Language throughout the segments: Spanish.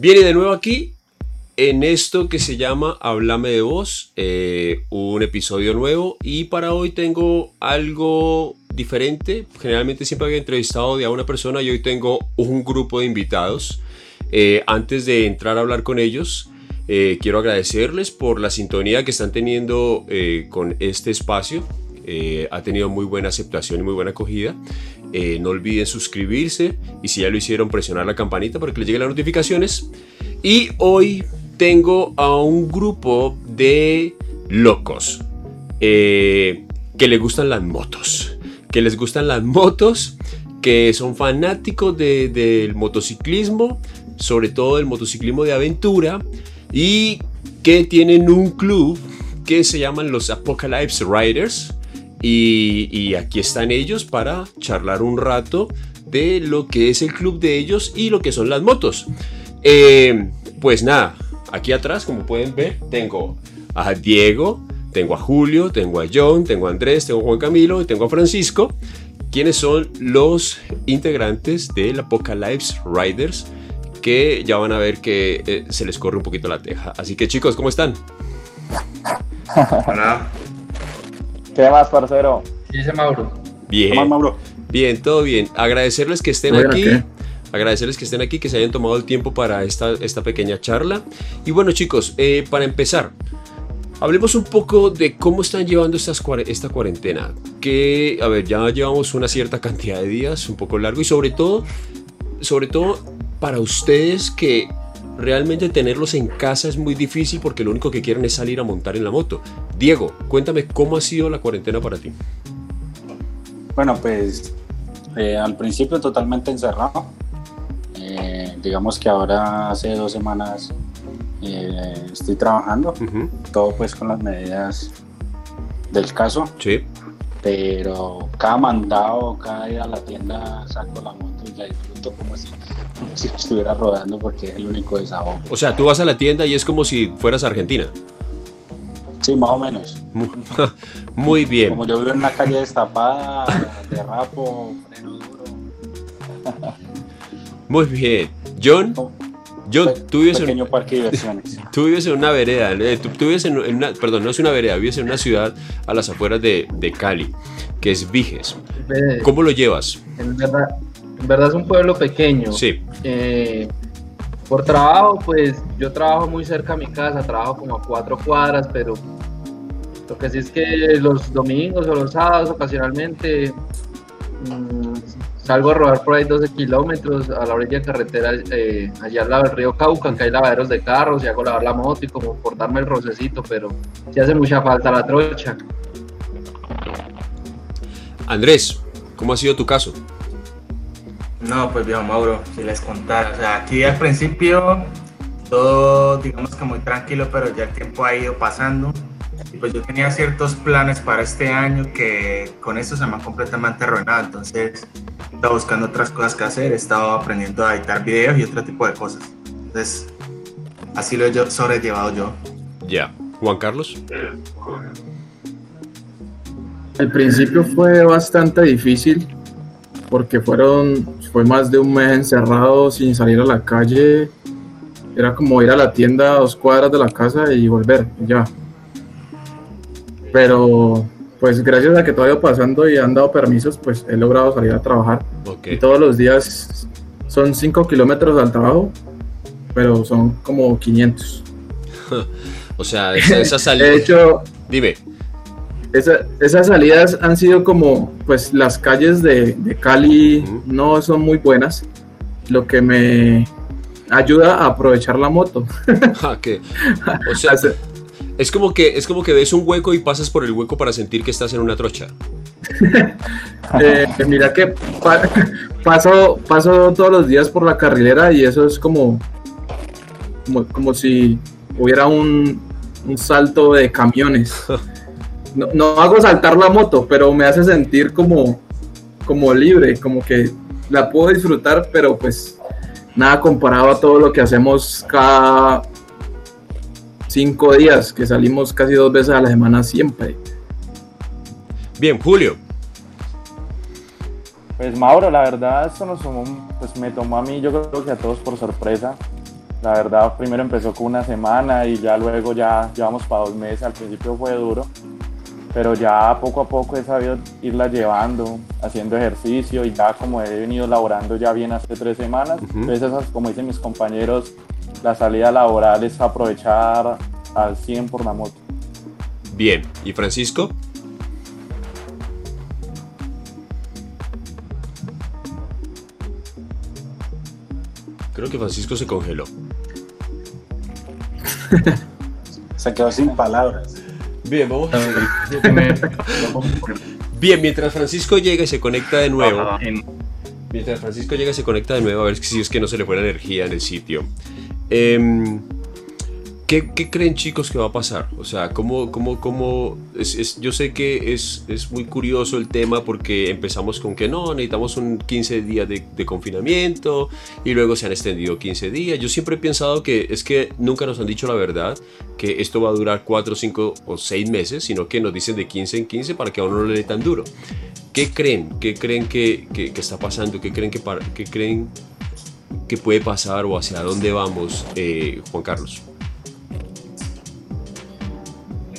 Viene de nuevo aquí en esto que se llama Háblame de Voz, eh, un episodio nuevo y para hoy tengo algo diferente. Generalmente siempre había entrevistado a una persona y hoy tengo un grupo de invitados. Eh, antes de entrar a hablar con ellos, eh, quiero agradecerles por la sintonía que están teniendo con este espacio. ha tenido muy buena aceptación y muy buena acogida. Eh, no olviden suscribirse y si ya lo hicieron presionar la campanita para que les lleguen las notificaciones. Y hoy tengo a un grupo de locos eh, que les gustan las motos. Que les gustan las motos, que son fanáticos del motociclismo, sobre todo el motociclismo de aventura, y que tienen un club que se llaman los Apocalypse Riders y, aquí están ellos para charlar un rato de lo que es el club de ellos y lo que son las motos. Eh, pues nada, aquí atrás, como pueden ver, tengo a Diego, tengo a Julio, tengo a John, tengo a Andrés, tengo a Juan Camilo y tengo a Francisco, quienes son los integrantes del Apocalypse Riders, que ya van a ver que eh, se les corre un poquito la teja. Así que chicos, ¿cómo están? Hola. ¿Qué más, parcero? ¿Qué dice Mauro? Bien. Mauro? Bien, todo bien. Agradecerles que estén aquí. Agradecerles que estén aquí, que se hayan tomado el tiempo para esta, esta pequeña charla. Y bueno, chicos, eh, para empezar, hablemos un poco de cómo están llevando estas, esta cuarentena. Que, a ver, ya llevamos una cierta cantidad de días, un poco largo, y sobre todo, sobre todo para ustedes que realmente tenerlos en casa es muy difícil porque lo único que quieren es salir a montar en la moto. Diego, cuéntame cómo ha sido la cuarentena para ti. Bueno, pues eh, al principio totalmente encerrado. Eh, digamos que ahora hace dos semanas eh, estoy trabajando, todo pues con las medidas del caso. Sí. Pero cada mandado, cada día a la tienda saco la moto y la disfruto como si si estuviera rodando porque es el único desahogo. O sea, tú vas a la tienda y es como si fueras a Argentina. Sí, más o menos. Muy, bien. Como yo vivo en una calle destapada, de rapo, freno duro. Muy bien. John, John, tú vives en un parque de diversiones. Tú vives en una vereda, eh, tú, vives en, una, perdón, no es una vereda, vives en una ciudad a las afueras de, de Cali, que es Viges. ¿Cómo lo llevas? En verdad, en verdad es un pueblo pequeño. Sí. Eh, por trabajo, pues yo trabajo muy cerca de mi casa, trabajo como a cuatro cuadras, pero lo que sí es que los domingos o los sábados ocasionalmente mm, salgo a rodar por ahí 12 kilómetros a la orilla de carretera, eh, allá al lado del río Cauca, que hay lavaderos de carros y hago lavar la moto y como por darme el rocecito, pero sí hace mucha falta la trocha. Andrés, ¿cómo ha sido tu caso? No, pues viejo Mauro, si les contara, o sea, aquí al principio todo, digamos que muy tranquilo, pero ya el tiempo ha ido pasando. Y pues yo tenía ciertos planes para este año que con esto se me han completamente arruinado, entonces estaba buscando otras cosas que hacer, he estado aprendiendo a editar videos y otro tipo de cosas. Entonces, así lo he sobrellevado yo. Ya, Juan Carlos. Al principio fue bastante difícil porque fueron, fue más de un mes encerrado sin salir a la calle. Era como ir a la tienda a dos cuadras de la casa y volver, ya. Pero pues gracias a que todo ha ido pasando y han dado permisos, pues he logrado salir a trabajar. Y todos los días son 5 kilómetros al trabajo, pero son como 500. o sea, esa, salida... de hecho, dime esas salidas han sido como, pues las calles de, Cali no son muy buenas, lo que me ayuda a aprovechar la moto. Ah, o sea, es como que es como que ves un hueco y pasas por el hueco para sentir que estás en una trocha. Eh, mira que paso, paso todos los días por la carrilera y eso es como, como, si hubiera un, un salto de camiones. No, hago saltar la moto, pero me hace sentir como, como libre, como que la puedo disfrutar, pero pues nada comparado a todo lo que hacemos cada cinco días, que salimos casi dos veces a la semana siempre. Bien, Julio. Pues Mauro, la verdad esto nos tomó, pues me tomó a mí, yo creo que a todos por sorpresa. La verdad, primero empezó con una semana y ya luego ya llevamos para dos meses. Al principio fue duro, pero ya poco a poco he sabido irla llevando, haciendo ejercicio y ya como he venido laborando ya bien hace tres semanas. Entonces, como dicen mis compañeros, la salida laboral es aprovechar al 100 por la moto. Bien, ¿y Francisco? Creo que Francisco se congeló. se quedó sin palabras. Bien, vamos. Bien, mientras Francisco llega y se conecta de nuevo. Mientras Francisco llega y se conecta de nuevo, a ver si es que no se le fue la energía en el sitio. Eh, ¿Qué, creen chicos que va a pasar? O sea, ¿cómo, cómo, cómo es, yo sé que es, es, muy curioso el tema porque empezamos con que no, necesitamos un 15 días de, de, confinamiento y luego se han extendido 15 días. Yo siempre he pensado que es que nunca nos han dicho la verdad, que esto va a durar 4, 5 o 6 meses, sino que nos dicen de 15 en 15 para que a uno no le dé tan duro. ¿Qué creen? ¿Qué creen que, que, que está pasando? ¿Qué creen que, para, qué creen que puede pasar o hacia dónde vamos, eh, Juan Carlos?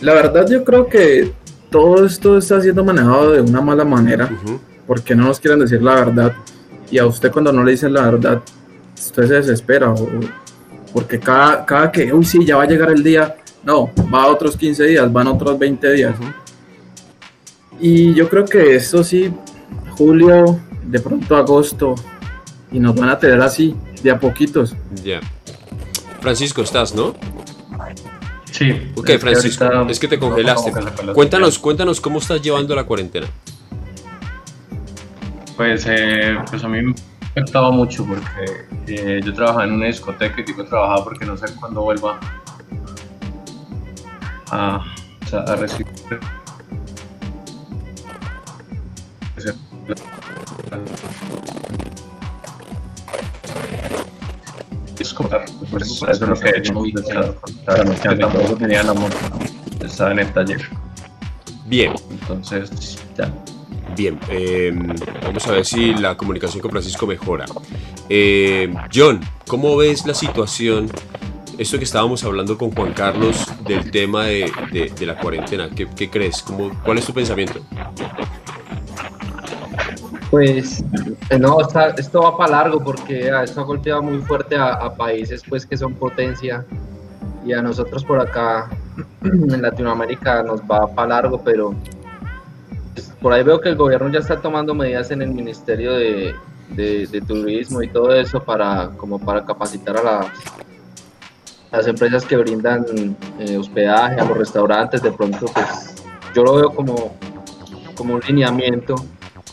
La verdad yo creo que todo esto está siendo manejado de una mala manera, porque no nos quieren decir la verdad. Y a usted cuando no le dicen la verdad, usted se desespera. porque cada, cada que, uy, sí, ya va a llegar el día, no, va a otros 15 días, van otros 20 días. Y yo creo que esto sí, julio, de pronto agosto, y nos van a tener así, de a poquitos. Ya. Francisco, estás, ¿no? Sí. Ok, Francisco, es que te congelaste. Cuéntanos, cuéntanos cómo estás llevando la cuarentena. Pues, eh, pues a mí me afectaba mucho porque eh, yo trabajaba en una discoteca y digo trabajaba porque no sé cuándo vuelva a, a recibir escolar. Por eso, es lo que he hecho. Tampoco tenía la moto. Estaba en el taller. Bien. Entonces, ya. Bien, eh, vamos a ver si la comunicación con Francisco mejora. Eh, John, ¿cómo ves la situación? Esto que estábamos hablando con Juan Carlos del tema de, de, de la cuarentena, ¿qué, qué crees? ¿Cómo, ¿Cuál es tu pensamiento? Pues eh, no, esto va para largo porque ah, esto ha golpeado muy fuerte a, países pues que son potencia. Y a nosotros por acá en Latinoamérica nos va para largo, pero pues, por ahí veo que el gobierno ya está tomando medidas en el Ministerio de, Turismo y todo eso para como para capacitar a las, las empresas que brindan eh, hospedaje, a los restaurantes, de pronto pues yo lo veo como, como un lineamiento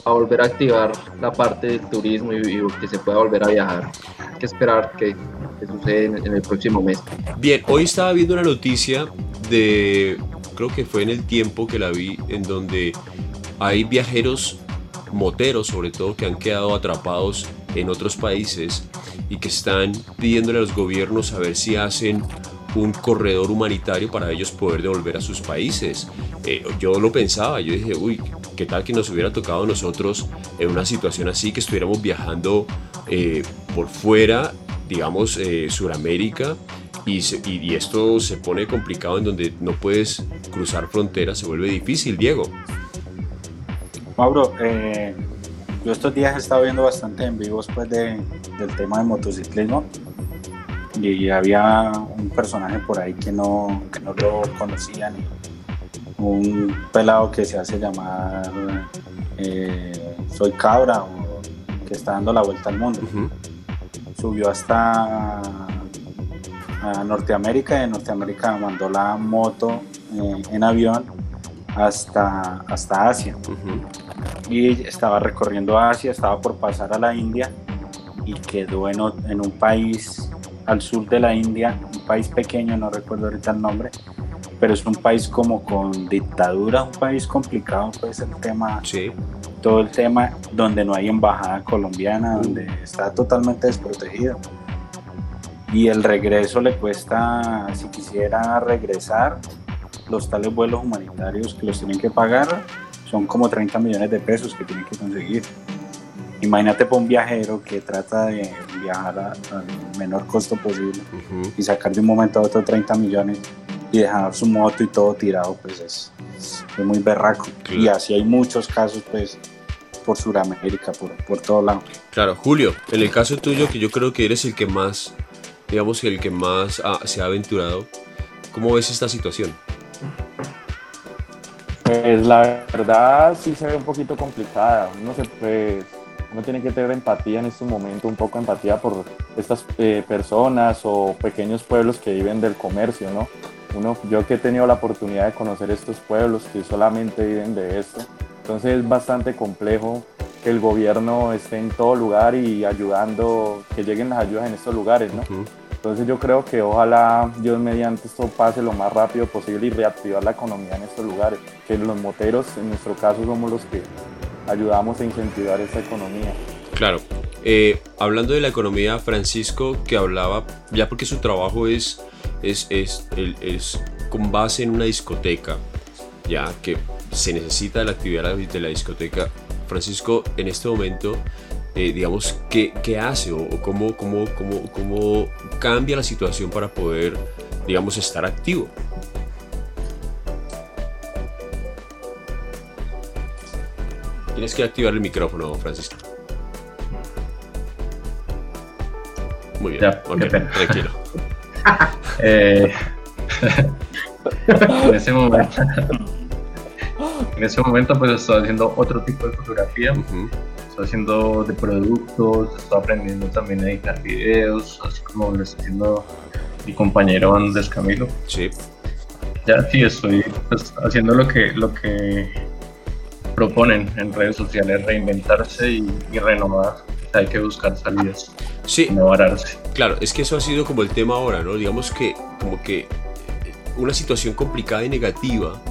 a volver a activar la parte del turismo y, que se pueda volver a viajar. Hay que esperar que, que suceda en, el próximo mes. Bien, hoy estaba viendo una noticia de, creo que fue en el tiempo que la vi, en donde hay viajeros moteros sobre todo que han quedado atrapados en otros países y que están pidiéndole a los gobiernos a ver si hacen un corredor humanitario para ellos poder devolver a sus países. Eh, yo lo pensaba, yo dije, uy, ¿qué tal que nos hubiera tocado a nosotros en una situación así, que estuviéramos viajando eh, por fuera, digamos, eh, Suramérica, y, esto se pone complicado en donde no puedes cruzar fronteras, se vuelve difícil, Diego. Mauro, yo estos días he estado viendo bastante en vivos pues, de, del tema de motociclismo y había un personaje por ahí que no, que no lo conocían, un pelado que se hace llamar eh, Soy Cabra o que está dando la vuelta al mundo. Subió hasta a Norteamérica y de Norteamérica mandó la moto eh, en avión hasta, hasta Asia. Y estaba recorriendo Asia, estaba por pasar a la India y quedó en, en un país al sur de la India, un país pequeño, no recuerdo ahorita el nombre, pero es un país como con dictadura, un país complicado, pues el tema, sí. todo el tema donde no hay embajada colombiana, donde está totalmente desprotegido. Y el regreso le cuesta, si quisiera regresar, los tales vuelos humanitarios que los tienen que pagar son como 30 millones de pesos que tienen que conseguir. Imagínate para un viajero que trata de viajar al menor costo posible y sacar de un momento a otro 30 millones y dejar su moto y todo tirado, pues es, es muy berraco. Y así hay muchos casos, pues, por Sudamérica, por, por todo lado. Claro, Julio, en el caso tuyo, que yo creo que eres el que más, digamos que el que más se ha aventurado, ¿cómo ves esta situación? Pues la verdad sí se ve un poquito complicada. Uno, se, pues, uno tiene que tener empatía en este momento, un poco empatía por estas eh, personas o pequeños pueblos que viven del comercio, ¿no? Uno, yo que he tenido la oportunidad de conocer estos pueblos que solamente viven de esto, entonces es bastante complejo que el gobierno esté en todo lugar y ayudando, que lleguen las ayudas en estos lugares, ¿no? Entonces yo creo que ojalá Dios mediante esto pase lo más rápido posible y reactivar la economía en estos lugares, que los moteros en nuestro caso somos los que ayudamos a incentivar esa economía. Claro. Eh, hablando de la economía, Francisco, que hablaba, ya porque su trabajo es, es, es, es con base en una discoteca, ya que se necesita la actividad de la discoteca. Francisco, en este momento, eh, digamos, ¿qué, ¿qué, hace o, cómo, cómo, cómo, cómo cambia la situación para poder, digamos, estar activo? Tienes que activar el micrófono, Francisco. Muy bien, ya, tranquilo. eh, en ese momento, en ese momento, pues estoy haciendo otro tipo de fotografía. Estoy haciendo de productos, estoy aprendiendo también a editar videos, así como lo está haciendo mi compañero Andrés Camilo. Sí. Ya sí, estoy pues, haciendo lo que, lo que proponen en redes sociales, reinventarse y, renovar. hay que buscar salidas. Sí. Innovarse. Claro, es que eso ha sido como el tema ahora, ¿no? Digamos que como que una situación complicada y negativa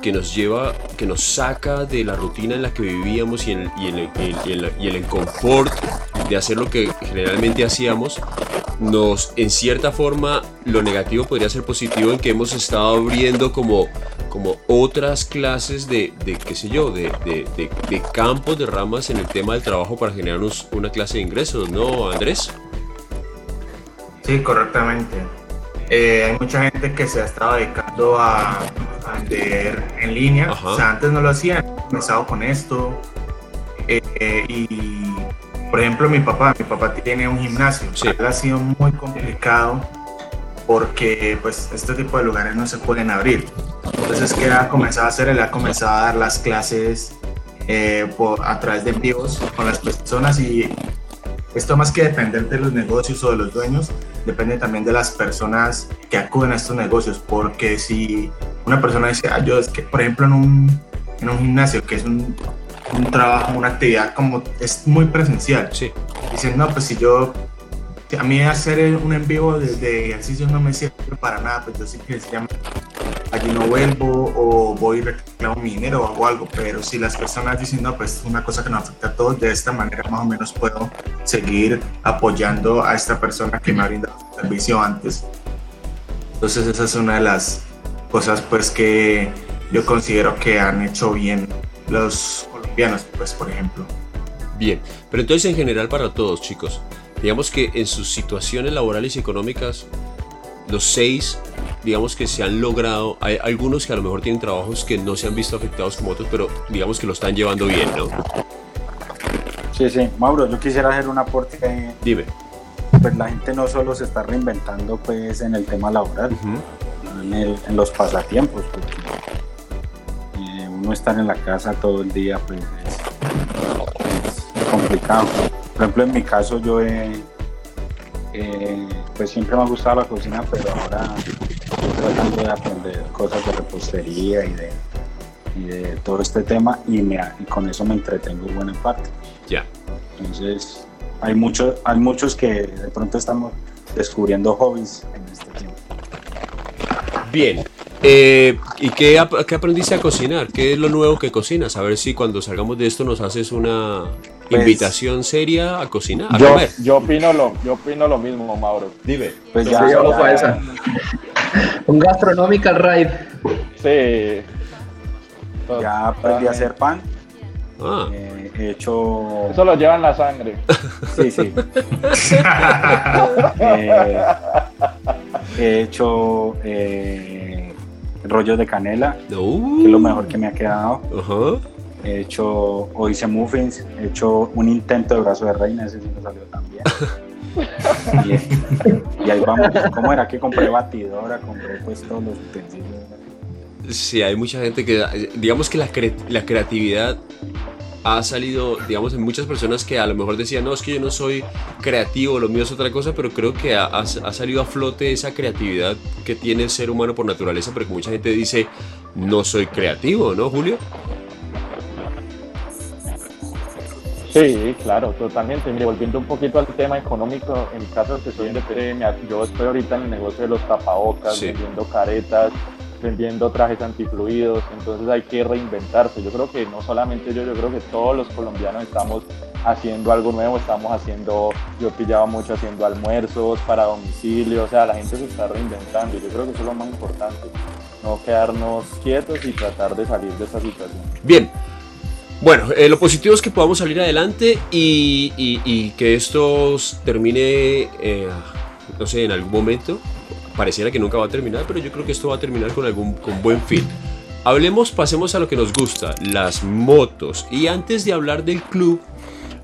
que nos lleva, que nos saca de la rutina en la que vivíamos y en, y en, el, y en confort de hacer lo que generalmente hacíamos, nos, en cierta forma, lo negativo podría ser positivo en que hemos estado abriendo como, como otras clases de, de qué sé yo, de, de, de, campos, de ramas en el tema del trabajo para generarnos una clase de ingresos, ¿no, Andrés? Sí, correctamente. Eh, hay mucha gente que se ha estado dedicando a, vender en línea. O sea, antes no lo hacían, comenzado con esto. Eh, y, por ejemplo, mi papá, mi papá tiene un gimnasio. Sí. ha sido muy complicado porque pues este tipo de lugares no se pueden abrir. Entonces, ¿qué ha comenzado a hacer? Él ha comenzado a dar las clases eh, por, a través de envíos con las personas y esto más que depender de los negocios o de los dueños, depende también de las personas que acuden a estos negocios, porque si una persona dice, ah, yo es que, por ejemplo, en un, en un gimnasio, que es un, un, trabajo, una actividad como es muy presencial, sí. dicen, no, pues si yo, a mí hacer un en vivo de, de ejercicios no me sirve para nada, pues yo sí que se llama allí no vuelvo o voy y reclamo mi dinero o hago algo, pero si las personas dicen, no, pues es una cosa que nos afecta a todos, de esta manera más o menos puedo seguir apoyando a esta persona que me ha brindado servicio antes. Entonces esa es una de las cosas pues que yo considero que han hecho bien los colombianos, pues por ejemplo. Bien, pero entonces en general para todos chicos, digamos que en sus situaciones laborales y económicas, los seis digamos que se han logrado, hay algunos que a lo mejor tienen trabajos que no se han visto afectados como otros, pero digamos que lo están llevando bien, ¿no? Sí, sí, Mauro, yo quisiera hacer un aporte. Dime. Pues la gente no solo se está reinventando pues en el tema laboral, en, los pasatiempos, porque eh, uno estar en la casa todo el día pues es, complicado. Por ejemplo, en mi caso yo he, eh, pues siempre me ha gustado la cocina, pero ahora tratando de aprender cosas de repostería y de, y de todo este tema y, me, y con eso me entretengo buena parte. Ya. Entonces, hay, mucho, hay muchos que de pronto estamos descubriendo hobbies en este tiempo. Bien. Eh, ¿Y qué, qué, aprendiste a cocinar? ¿Qué es lo nuevo que cocinas? A ver si cuando salgamos de esto nos haces una pues, invitación seria a cocinar, a yo, comer. Yo opino, lo, yo opino lo mismo, Mauro. Dime. Pues ya, ya, ya, esa. Un gastronomical ride. Sí. Ya aprendí a hacer pan. Ah. Eh, he hecho... Eso lo lleva en la sangre. Sí, sí. Eh, he hecho eh, rollos de canela, que es lo mejor que me ha quedado. Ajá. He hecho, o hice muffins, he hecho un intento de brazo de reina, ese sí me salió también. y, y ahí vamos. ¿Cómo era que compré batidora? Compré pues todos los utensilios. Sí, hay mucha gente que, digamos que la, cre- la creatividad ha salido, digamos, en muchas personas que a lo mejor decían, no, es que yo no soy creativo, lo mío es otra cosa, pero creo que ha, ha- ha salido a flote esa creatividad que tiene el ser humano por naturaleza, porque mucha gente dice, no soy creativo, ¿no, Julio? Sí, claro, totalmente. Mire, volviendo un poquito al tema económico, en mi caso que soy independiente, yo estoy ahorita en el negocio de los tapabocas, Sí. vendiendo caretas, vendiendo trajes antifluidos, entonces hay que reinventarse. Yo creo que no solamente yo, yo creo que todos los colombianos estamos haciendo algo nuevo, estamos haciendo, yo pillaba mucho haciendo almuerzos para domicilio, o sea, la gente se está reinventando y yo creo que eso es lo más importante, no quedarnos quietos y tratar de salir de esta situación. Bien. Bueno, eh, lo positivo es que podamos salir adelante y, que esto termine, eh, no sé, en algún momento. Pareciera que nunca va a terminar, pero yo creo que esto va a terminar con algún con buen fin. Hablemos, pasemos a lo que nos gusta, las motos. Y antes de hablar del club,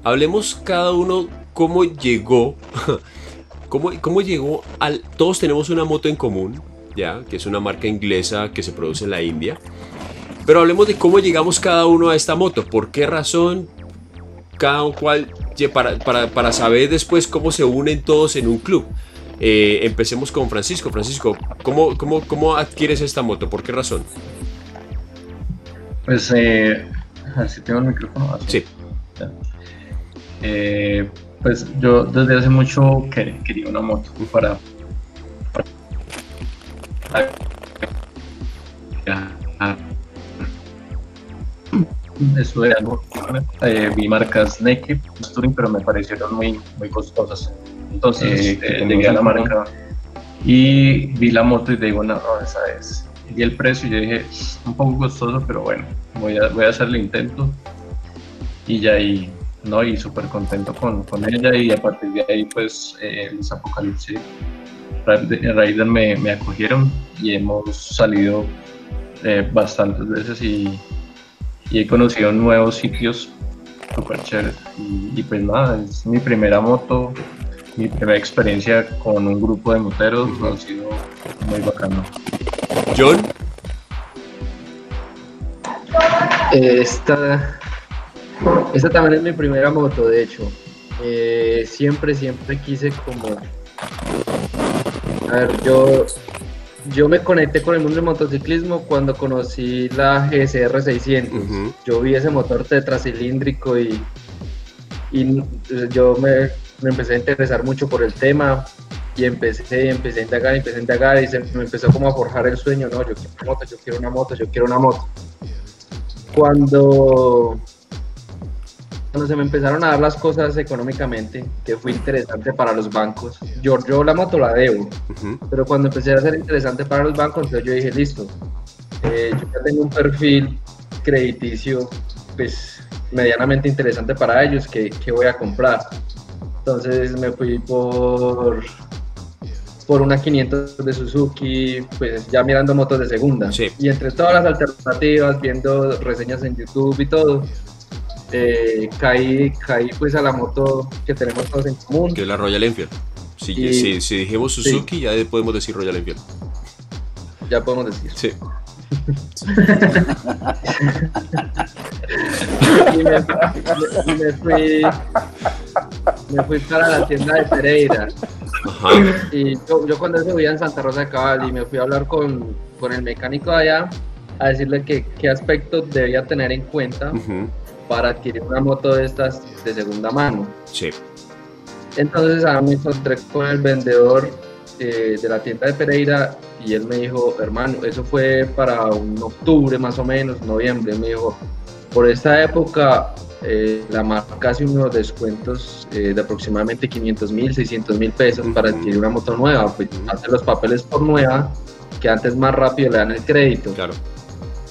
hablemos cada uno cómo llegó, cómo, cómo llegó al... Todos tenemos una moto en común, ya, que es una marca inglesa que se produce en la India. Pero hablemos de cómo llegamos cada uno a esta moto, por qué razón, cada cual, para, para, para saber después cómo se unen todos en un club. Eh, empecemos con Francisco. Francisco, ¿cómo, cómo, ¿cómo adquieres esta moto? ¿Por qué razón? Pues, eh, así tengo el micrófono. así. Sí. Eh, pues yo desde hace mucho que- quería una moto para. para-. Estuve algo, eh, vi marcas Touring, pero me parecieron muy, muy costosas. Entonces Eh, ¿cómo llegué a la marca y vi la moto y digo, no, no, esa es. Y el precio, yo dije, un poco costoso, pero bueno, voy a, voy a hacer el intento. Y ya ahí, ¿no? Y súper contento con, con ella y a partir de ahí, pues, eh, los Apocalipsis Raider me, me acogieron y hemos salido eh, bastantes veces y, y he conocido nuevos sitios súper chéveres. Y, y pues nada, es mi primera moto, mi primera experiencia con un grupo de moteros, ha sido muy bacano. John, Esta, esta también es mi primera moto, de hecho. Eh, siempre, siempre quise como... A ver, yo, yo me conecté con el mundo del motociclismo cuando conocí la GSR 600. Ujú. Yo vi ese motor tetracilíndrico y, y yo me, me empecé a interesar mucho por el tema y empecé, empecé a indagar, empecé a indagar y se me empezó como a forjar el sueño, no, yo quiero una moto, yo quiero una moto, yo quiero una moto. Cuando, cuando se me empezaron a dar las cosas económicamente, que fue interesante para los bancos, yo, yo la moto la debo, ujú, pero cuando empecé a ser interesante para los bancos, entonces yo dije, listo, eh, yo ya tengo un perfil crediticio, pues medianamente interesante para ellos, que, que voy a comprar. Entonces me fui por por una 500 de Suzuki, pues ya mirando motos de segunda. Sí. Y entre todas las alternativas, viendo reseñas en YouTube y todo, eh, caí, caí pues a la moto que tenemos todos en común. que es la Royal Enfield. Si, Y- si, si dijimos Suzuki, ya podemos decir Royal Enfield. Ya podemos decir. Sí. y me, fui me fui para la tienda de Pereira Ajá. y yo, yo cuando vivía en Santa Rosa de Cabal y me fui a hablar con, con el mecánico de allá a decirle que qué aspectos debía tener en cuenta ujú, para adquirir una moto de estas de segunda mano Sí. entonces ahora me encontré con el vendedor eh, de la tienda de Pereira y él me dijo, hermano, eso fue para un octubre más o menos, noviembre, me dijo, por esta época eh, la marca hace unos descuentos eh, de aproximadamente 500 mil, 600 mil pesos para adquirir una moto nueva, pues hace los papeles por nueva, que antes más rápido le dan el crédito. Claro.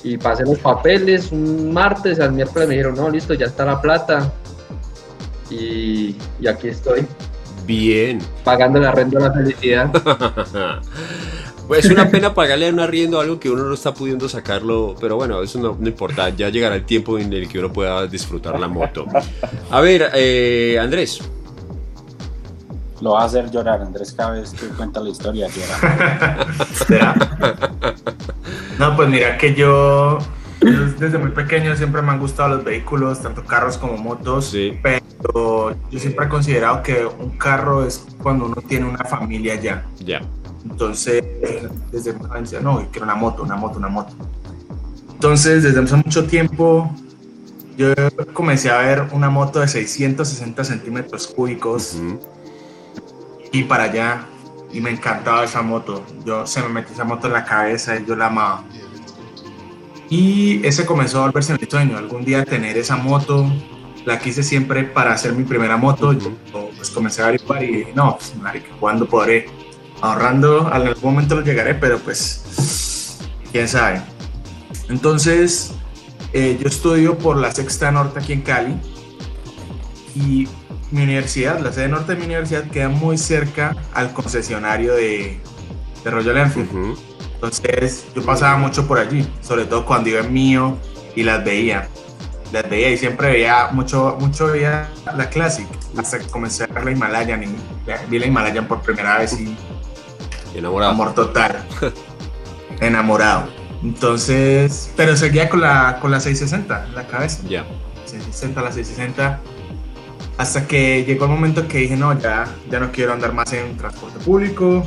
Y pasé los papeles un martes, al miércoles me dijeron, no, listo, ya está la plata. Y, y aquí estoy. Bien. Pagando la renta de la felicidad. Pues es una pena pagarle un arriendo a algo que uno no está pudiendo sacarlo, pero bueno, eso no, importa, ya llegará el tiempo en el que uno pueda disfrutar la moto. A ver, eh, Andrés. Lo va a hacer llorar, Andrés, cada vez que cuenta la historia no, pues mira que yo, desde muy pequeño siempre me han gustado los vehículos, tanto carros como motos, sí. pero yo siempre he considerado que un carro es cuando uno tiene una familia ya. Ya. Entonces, desde decía, no, quiero una moto, una moto, una moto. Entonces, desde hace mucho tiempo, yo comencé a ver una moto de 660 centímetros cúbicos y para allá, y me encantaba esa moto. Yo se me metí esa moto en la cabeza y yo la amaba. Y ese comenzó a volverse mi sueño, algún día tener esa moto. La quise siempre para hacer mi primera moto. Yo pues comencé a averiguar y no, pues, ¿cuándo podré? ahorrando, en algún momento lo llegaré, pero pues, quién sabe. Entonces, eh, yo estudio por la Sexta Norte aquí en Cali y mi universidad, la sede norte de mi universidad, queda muy cerca al concesionario de, de Royal Enfield. Entonces, yo pasaba mucho por allí, sobre todo cuando iba en mío y las veía. Las veía y siempre veía mucho, mucho veía la Classic, hasta que comencé a ver la Himalayan y vi la Himalayan por primera vez y Enamorado. Amor total. Enamorado. Entonces, pero seguía con la, con la 660 en la cabeza. Ya. 660, la 660. Hasta que llegó el momento que dije, no, ya, ya no quiero andar más en transporte público.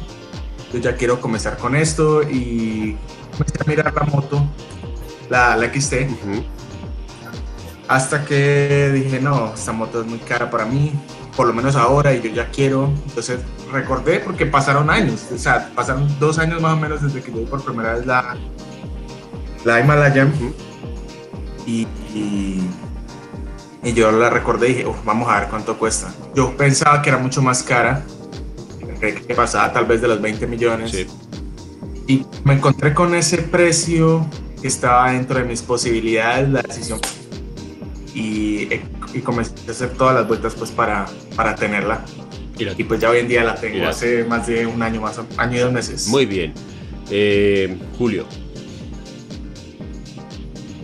Yo ya quiero comenzar con esto y comencé a mirar la moto, la, la XT. Hasta que dije, no, esta moto es muy cara para mí, por lo menos ahora, y yo ya quiero. Entonces recordé porque pasaron años, o sea, pasaron dos años más o menos desde que yo vi por primera vez la, la Himalayan. Y, y, yo la recordé y dije, vamos a ver cuánto cuesta. Yo pensaba que era mucho más cara, que pasaba tal vez de los 20 millones. Y me encontré con ese precio que estaba dentro de mis posibilidades, la decisión. Y, y comencé a hacer todas las vueltas pues para, para tenerla. Y, pues ya hoy en día la tengo hace más de un año más, año y dos meses. Muy bien. Eh, Julio.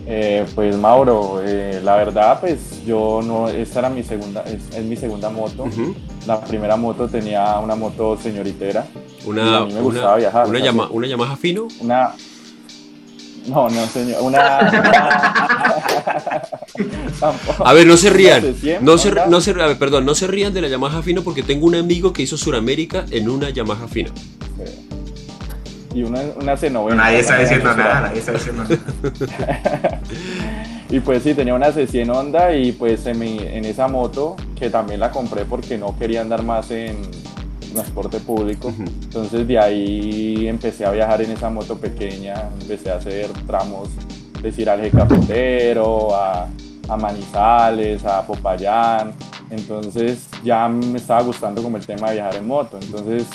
Eh, pues Mauro, eh, la verdad, pues yo no, esta era mi segunda, es, mi segunda moto. La primera moto tenía una moto señoritera. Una, a mí me gustaba viajar. Una, llama, una Yamaha Fino. Una, no, no, señor. Una. a ver, no se rían. No se, no se, a ver, perdón, no se rían de la Yamaha Fino porque tengo un amigo que hizo Suramérica en una Yamaha Fino. Y una, una C90. Nadie está diciendo nada, nadie está diciendo nada. y pues sí, tenía una C100 Honda y pues en, en esa moto, que también la compré porque no quería andar más en transporte público. Entonces de ahí empecé a viajar en esa moto pequeña, empecé a hacer tramos de Ciralje Cafetero, a, a Manizales, a Popayán. Entonces ya me estaba gustando como el tema de viajar en moto. Entonces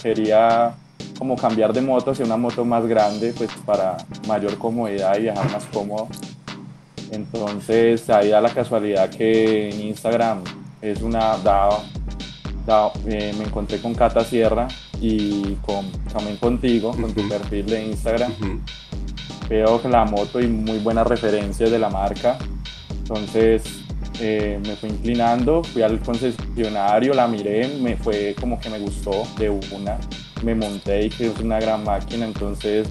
quería como cambiar de moto hacia una moto más grande, pues para mayor comodidad y viajar más cómodo. Entonces ahí da la casualidad que en Instagram es una, da eh, me encontré con Cata Sierra y con, también contigo, con tu perfil de Instagram. Veo que la moto y muy buenas referencias de la marca. Entonces eh, me fui inclinando, fui al concesionario, la miré, me fue como que me gustó de una. Me monté y que es una gran máquina, entonces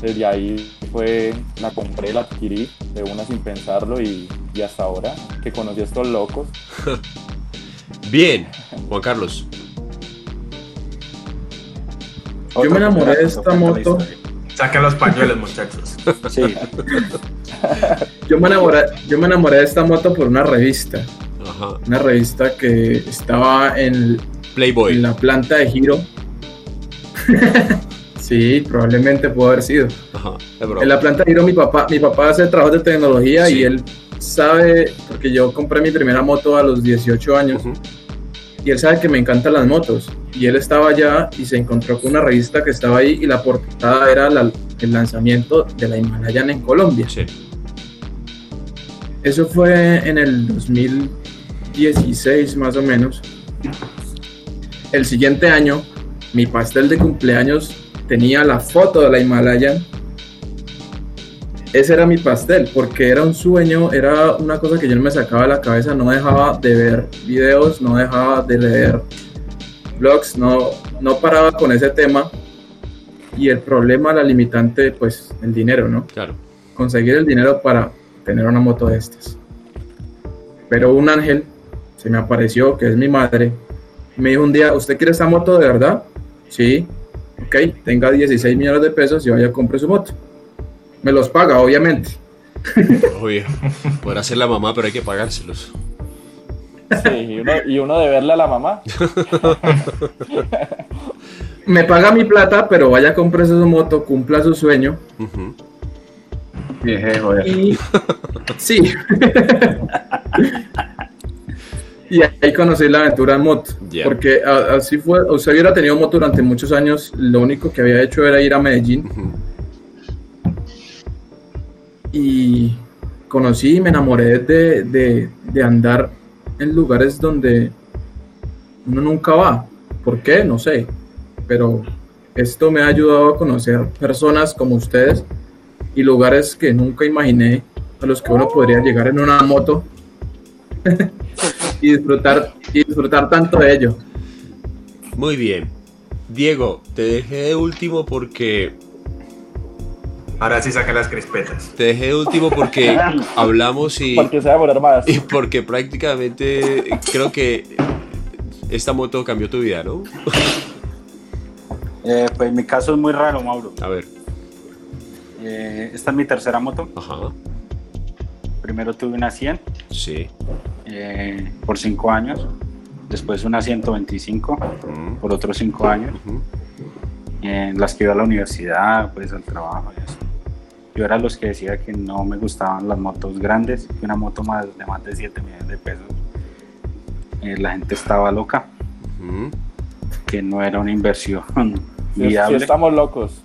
desde ahí fue, la compré, la adquirí de una sin pensarlo y, y hasta ahora que conocí a estos locos. Bien, Juan Carlos. Yo me enamoré de esta moto. Saca los pañuelos, muchachos. Sí. yo, me enamoré, yo me enamoré de esta moto por una revista. Ajá. Una revista que estaba en, Playboy. en la planta de giro. Sí, probablemente pudo haber sido. Ajá, en la planta de mi papá, mi papá hace trabajo de tecnología y él sabe, porque yo compré mi primera moto a los 18 años y él sabe que me encantan las motos. Y él estaba allá y se encontró con una revista que estaba ahí y la portada era la, el lanzamiento de la Himalayan en Colombia. Sí. Eso fue en el 2016 más o menos. El siguiente año, mi pastel de cumpleaños tenía la foto de la Himalayan. Ese era mi pastel, porque era un sueño, era una cosa que yo no me sacaba de la cabeza, no dejaba de ver videos, no dejaba de leer blogs, no, no paraba con ese tema. Y el problema, la limitante, pues el dinero, ¿no? Claro. Conseguir el dinero para tener una moto de estas. Pero un ángel se me apareció, que es mi madre, me dijo un día, ¿usted quiere esta moto de verdad? Sí, ok, tenga 16 millones de pesos y vaya a comprar su moto. Me los paga, obviamente. Obvio. Podrá ser la mamá, pero hay que pagárselos. Sí, y uno, y uno de verle a la mamá. Me paga mi plata, pero vaya a comprar su moto, cumpla su sueño. Ujú. Vieje, joder. Y sí. Y ahí conocí la aventura en moto. Ya. Porque así fue. O sea, hubiera tenido moto durante muchos años. Lo único que había hecho era ir a Medellín. Ujú. Y conocí y me enamoré de, de, de andar en lugares donde uno nunca va. ¿Por qué? No sé. Pero esto me ha ayudado a conocer personas como ustedes y lugares que nunca imaginé a los que uno podría llegar en una moto y disfrutar y disfrutar tanto de ello. Muy bien. Diego, te dejé de último porque. Ahora sí saca las crispetas. Te dejé de último porque hablamos y. Porque se va a demorar más. Y porque prácticamente creo que esta moto cambió tu vida, ¿no? Eh, pues mi caso es muy raro, Mauro. A ver. Eh, esta es mi tercera moto. Ajá. Primero tuve una 100 Sí. Eh, por 5 años. Después una 125 Ujú, por otros 5 años. ujú. En las que iba a la universidad, pues al trabajo y eso. Yo era los que decía que no me gustaban las motos grandes, que una moto más de más de 7 millones de pesos. eh, la gente estaba loca, que no era una inversión Si, si viable. estamos locos.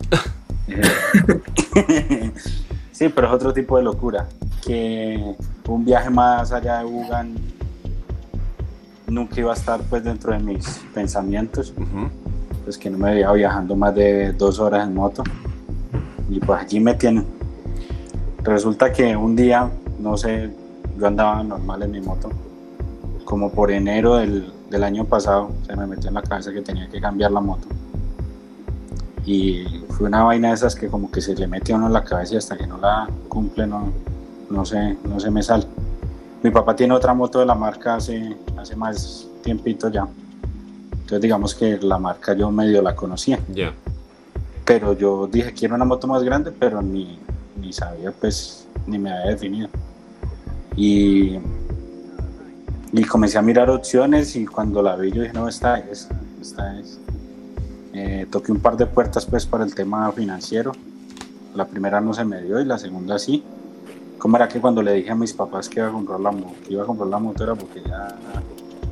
Eh, sí, pero es otro tipo de locura. Que un viaje más allá de Bugan nunca iba a estar pues dentro de mis pensamientos. Ujú. Pues que no me veía viajando más de dos horas en moto. Y pues aquí me tienen. Resulta que un día, no sé, yo andaba normal en mi moto. Como por enero del, del año pasado, se me metió en la cabeza que tenía que cambiar la moto. Y fue una vaina de esas que como que se le mete a uno en la cabeza y hasta que no la cumple no, no, se, no se me sale. Mi papá tiene otra moto de la marca hace, hace más tiempito ya. Entonces digamos que la marca yo medio la conocía. Ya. Pero yo dije quiero una moto más grande, pero ni, ni sabía pues, ni me había definido. Y, y comencé a mirar opciones y cuando la vi yo dije, no, esta es, esta es. Eh, toqué un par de puertas pues para el tema financiero. La primera no se me dio y la segunda sí. ¿Cómo era que cuando le dije a mis papás que iba a comprar la moto, que iba a comprar la moto era porque ya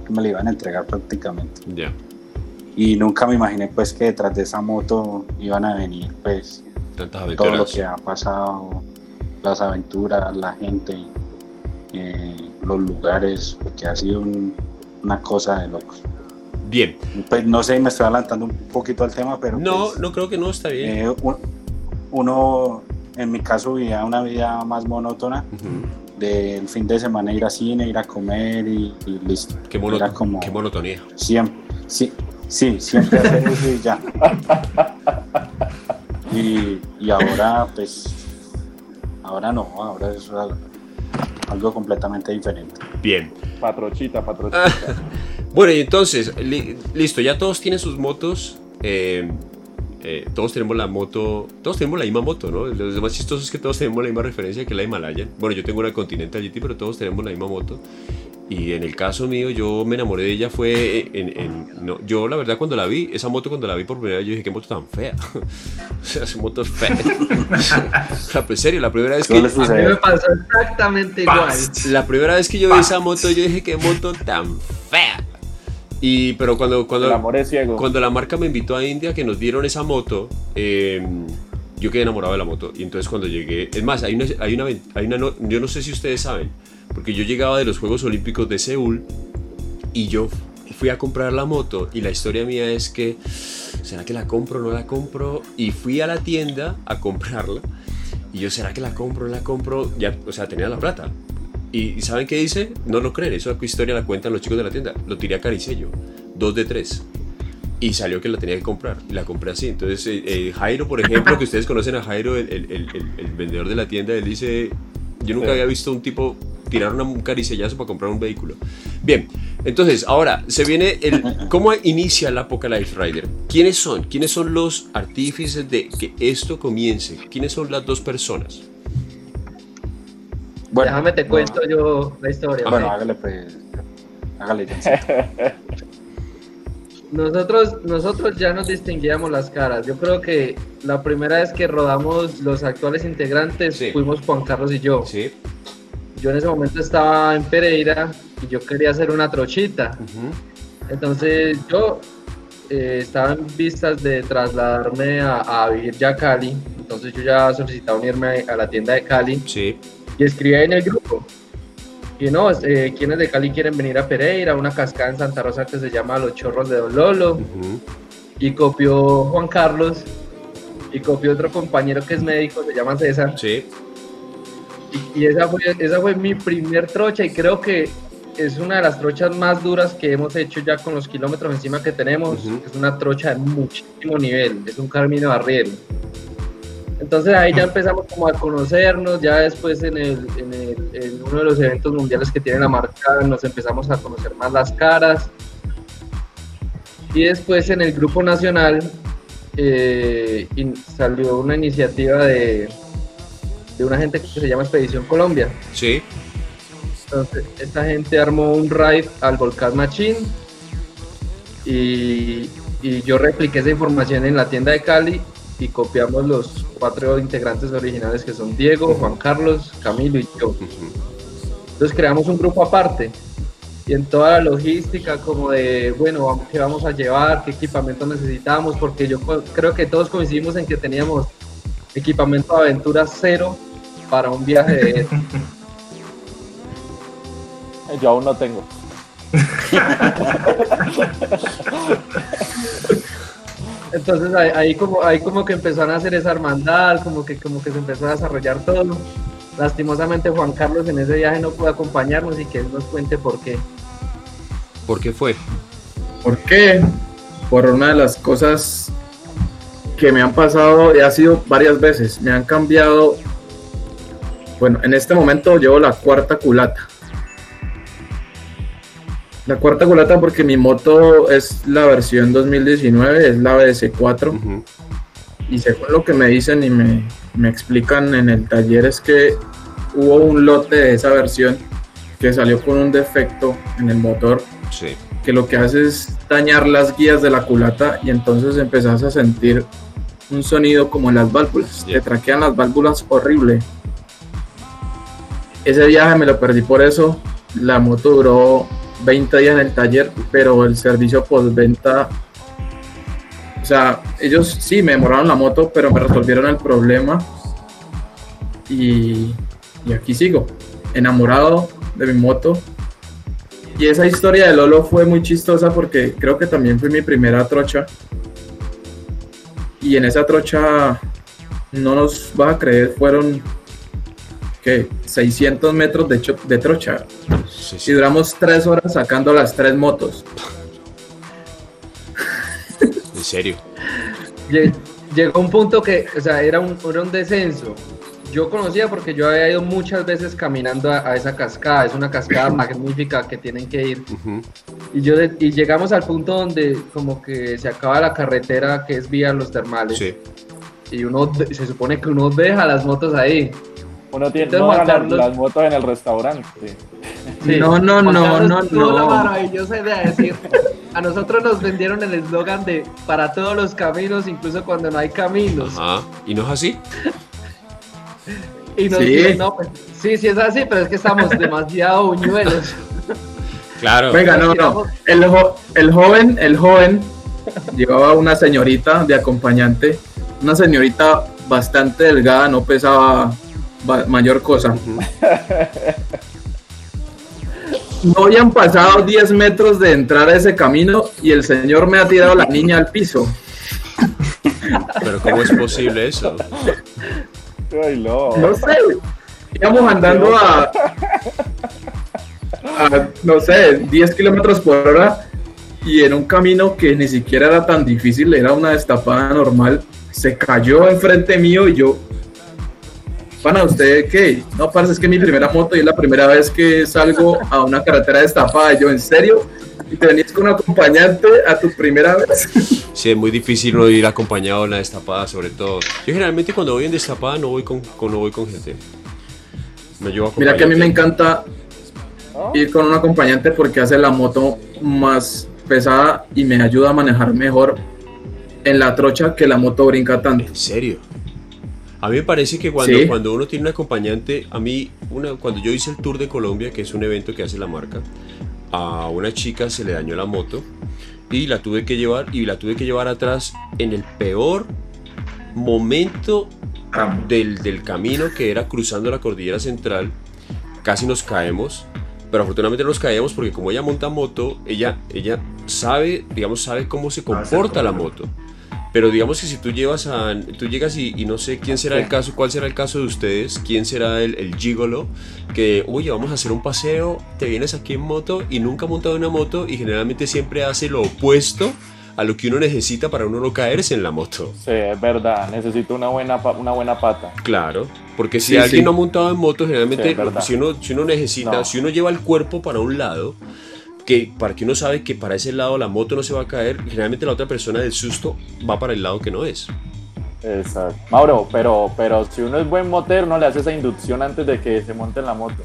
me la iban a entregar prácticamente? Ya. Y nunca me imaginé pues que detrás de esa moto iban a venir pues Tantas todo lo que ha pasado, las aventuras, la gente, eh, los lugares, porque ha sido un- una cosa de locos. Bien. Pues no sé, me estoy adelantando un poquito al tema, pero No, pues, no creo que no, está bien. eh, un- uno, en mi caso, vivía una vida más monótona, Ujú. del fin de semana ir a cine, ir a comer y, y listo. Qué, mono- Era como qué monotonía. siempre, sí, sí, siempre hacer eso y ya. Y, y ahora, pues, ahora no, ahora es algo, algo completamente diferente. Bien. Patrochita, patrochita. Bueno, y entonces, li- listo, ya todos tienen sus motos. eh, eh, todos tenemos la moto, todos tenemos la misma moto, ¿no? Lo más chistoso es que todos tenemos la misma referencia que la Himalaya. Bueno, yo tengo una Continental GT, pero todos tenemos la misma moto. Y en el caso mío, yo me enamoré de ella fue en... en- no, yo la verdad cuando la vi, esa moto cuando la vi por primera vez, yo dije, qué moto tan fea. o sea, esa moto es fea. o sea, pues en serio, la primera vez que... A mí me pasó exactamente igual. La primera vez que yo vi esa moto, yo dije, qué moto tan fea. Y, pero cuando, cuando, El amor es ciego. cuando la marca me invitó a India, que nos dieron esa moto, eh, yo quedé enamorado de la moto. Y entonces cuando llegué, es más, hay una, hay una, hay una yo no sé si ustedes saben, porque yo llegaba de los Juegos Olímpicos de Seúl y yo fui a comprar la moto y la historia mía es que, ¿será que la compro o no la compro? Y fui a la tienda a comprarla y yo, ¿será que la compro o no la compro? Ya, o sea, tenía la plata. Y ¿saben qué dice? No lo creen, eso historia la cuentan los chicos de la tienda. Lo tiré a caricello, dos de tres. Y salió que la tenía que comprar. Y la compré así. Entonces, eh, eh, Jairo, por ejemplo, que ustedes conocen a Jairo, el, el, el, el vendedor de la tienda, él dice: Yo nunca había visto un tipo tirar un caricellazo para comprar un vehículo. Bien, entonces, ahora se viene el. ¿Cómo inicia la Apocalypse Rider? ¿Quiénes son? ¿Quiénes son los artífices de que esto comience? ¿Quiénes son las dos personas? Bueno, Déjame te cuento yo la historia. Bueno, hágale pues. Hágale. Nosotros, nosotros ya nos distinguíamos las caras. Yo creo que la primera vez que rodamos los actuales integrantes fuimos Juan Carlos y yo. Sí. Yo en ese momento estaba en Pereira y yo quería hacer una trochita. Entonces yo eh, estaba en vistas de trasladarme a, a, vivir ya a Cali. Entonces yo ya solicitaba unirme a la tienda de Cali. Sí. Y escribí en el grupo y no, eh, quienes de Cali quieren venir a Pereira, una cascada en Santa Rosa que se llama Los Chorros de Don Lolo. Y copió Juan Carlos. Y copió otro compañero que es médico, se llama César. Sí. Y, esa, fue, esa fue mi primer trocha y creo que es una de las trochas más duras que hemos hecho ya con los kilómetros encima que tenemos. Es una trocha de muchísimo nivel, es un camino arriero. Entonces ahí ya empezamos como a conocernos, ya después en, el, en, uno de los eventos mundiales que tiene la marca nos empezamos a conocer más las caras. Y después en el grupo nacional eh, salió una iniciativa de, de una gente que se llama Expedición Colombia. Sí. Entonces esta gente armó un ride al Volcán Machín y, y yo repliqué esa información en la tienda de Cali y copiamos los cuatro integrantes originales que son Diego, Juan Carlos, Camilo y yo. Entonces creamos un grupo aparte y en toda la logística como de, bueno, ¿qué vamos a llevar? ¿Qué equipamiento necesitamos? Porque yo creo que todos coincidimos en que teníamos equipamiento de aventura cero para un viaje de Yo aún no tengo. Entonces ahí, como, ahí como que empezaron a hacer esa hermandad, como que, como que se empezó a desarrollar todo. Lastimosamente Juan Carlos en ese viaje no pudo acompañarnos y que él nos cuente por qué. ¿Por qué fue? ¿Por qué? Por una de las cosas que me han pasado y ha sido varias veces. Me han cambiado. Bueno, en este momento llevo la cuarta culata. La cuarta culata porque mi moto es la versión 2019, es la BS4. Y según lo que me dicen y me, me, explican en el taller es que hubo un lote de esa versión que salió con un defecto en el motor. Sí. Que lo que hace es dañar las guías de la culata y entonces empezás a sentir un sonido como en las válvulas. Te traquean las válvulas horrible. Ese viaje me lo perdí por eso. La moto duró 20 días en el taller, pero el servicio postventa, o sea, ellos sí me demoraron la moto, pero me resolvieron el problema y, y aquí sigo, enamorado de mi moto. Y esa historia de Lolo fue muy chistosa porque creo que también fue mi primera trocha. Y en esa trocha, no nos vas a creer, fueron que 600 metros de, de trocha. Y duramos tres horas sacando las tres motos. ¿En serio? Llegó un punto que, o sea, era un, era un descenso. Yo conocía porque yo había ido muchas veces caminando a, esa cascada. Es una cascada magnífica que tienen que ir. y, yo y llegamos al punto donde como que se acaba la carretera que es vía los termales. Y uno se supone que uno deja las motos ahí. Uno tiene no las, motos en el restaurante. No, no, no, no, no. la maravillosa idea de decir, a nosotros nos vendieron el eslogan de para todos los caminos, incluso cuando no hay caminos. Ajá. ¿Y no es así? y nos sí. no, pues, sí, sí es así, pero es que estamos demasiado buñuelos. Claro. Venga, no, no. El, el joven, el joven llevaba una señorita de acompañante, una señorita bastante delgada, no pesaba mayor cosa. No habían pasado 10 metros de entrar a ese camino y el señor me ha tirado la niña al piso. Pero ¿cómo es posible eso? no. sé. Íbamos andando a, a, no sé, 10 kilómetros por hora y en un camino que ni siquiera era tan difícil, era una destapada normal. Se cayó enfrente mío y yo pana, ¿usted qué? No, parece es que mi primera moto y es la primera vez que salgo a una carretera destapada. yo, ¿en serio? ¿Y te venís con un acompañante a tu primera vez? Sí, es muy difícil no ir acompañado a una destapada, sobre todo. Yo generalmente cuando voy en destapada no voy con, no voy con gente. Me llevo Mira que a mí me encanta ir con un acompañante porque hace la moto más pesada y me ayuda a manejar mejor en la trocha que la moto brinca tanto. ¿En serio? A mí me parece que cuando, cuando uno tiene un acompañante, a mí, una, cuando yo hice el Tour de Colombia, que es un evento que hace la marca, a una chica se le dañó la moto y la tuve que llevar y la tuve que llevar atrás en el peor momento del, del camino que era cruzando la cordillera central. Casi nos caemos, pero afortunadamente no nos caíamos porque como ella monta moto, ella, ella sabe, digamos, sabe cómo se comporta la moto. Pero digamos que si tú llevas a. Tú llegas y, no sé quién será el caso, cuál será el caso de ustedes, quién será el, el gigolo, que, oye, vamos a hacer un paseo, te vienes aquí en moto y nunca ha montado una moto y generalmente siempre hace lo opuesto a lo que uno necesita para uno no caerse en la moto. Sí, es verdad, necesito una buena, una buena pata. Claro, porque si alguien no ha montado en moto, generalmente si, uno, si uno necesita, si uno lleva el cuerpo para un lado, que para que uno sabe que para ese lado la moto no se va a caer, generalmente la otra persona del susto va para el lado que no es. Exacto. Mauro, pero, pero si uno es buen motero, no le hace esa inducción antes de que se monte en la moto.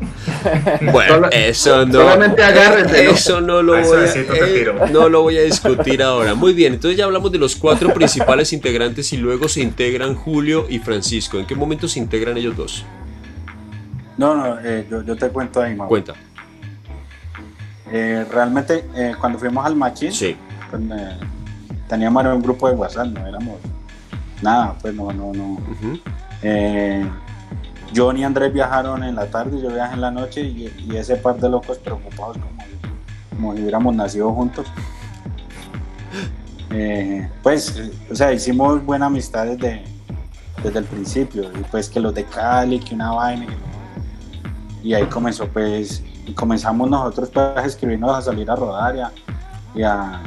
bueno, eso no. Solamente agárrese. Eso no lo, voy a, eh, no lo voy a discutir ahora. Muy bien, entonces ya hablamos de los cuatro principales integrantes y luego se integran Julio y Francisco. ¿En qué momento se integran ellos dos? No, no, eh, yo, te cuento ahí, Mauro. Cuenta. Eh, realmente, eh, cuando fuimos al Machín, pues, teníamos un grupo de WhatsApp, no éramos nada, pues no, no, no. Eh, John y Andrés viajaron en la tarde, yo viajé en la noche y, ese par de locos preocupados como, si hubiéramos nacido juntos. pues, o sea, hicimos buena amistad desde, desde el principio, y pues que los de Cali, que una vaina, y ahí comenzó pues y comenzamos nosotros pues, escribirnos a salir a rodar y a,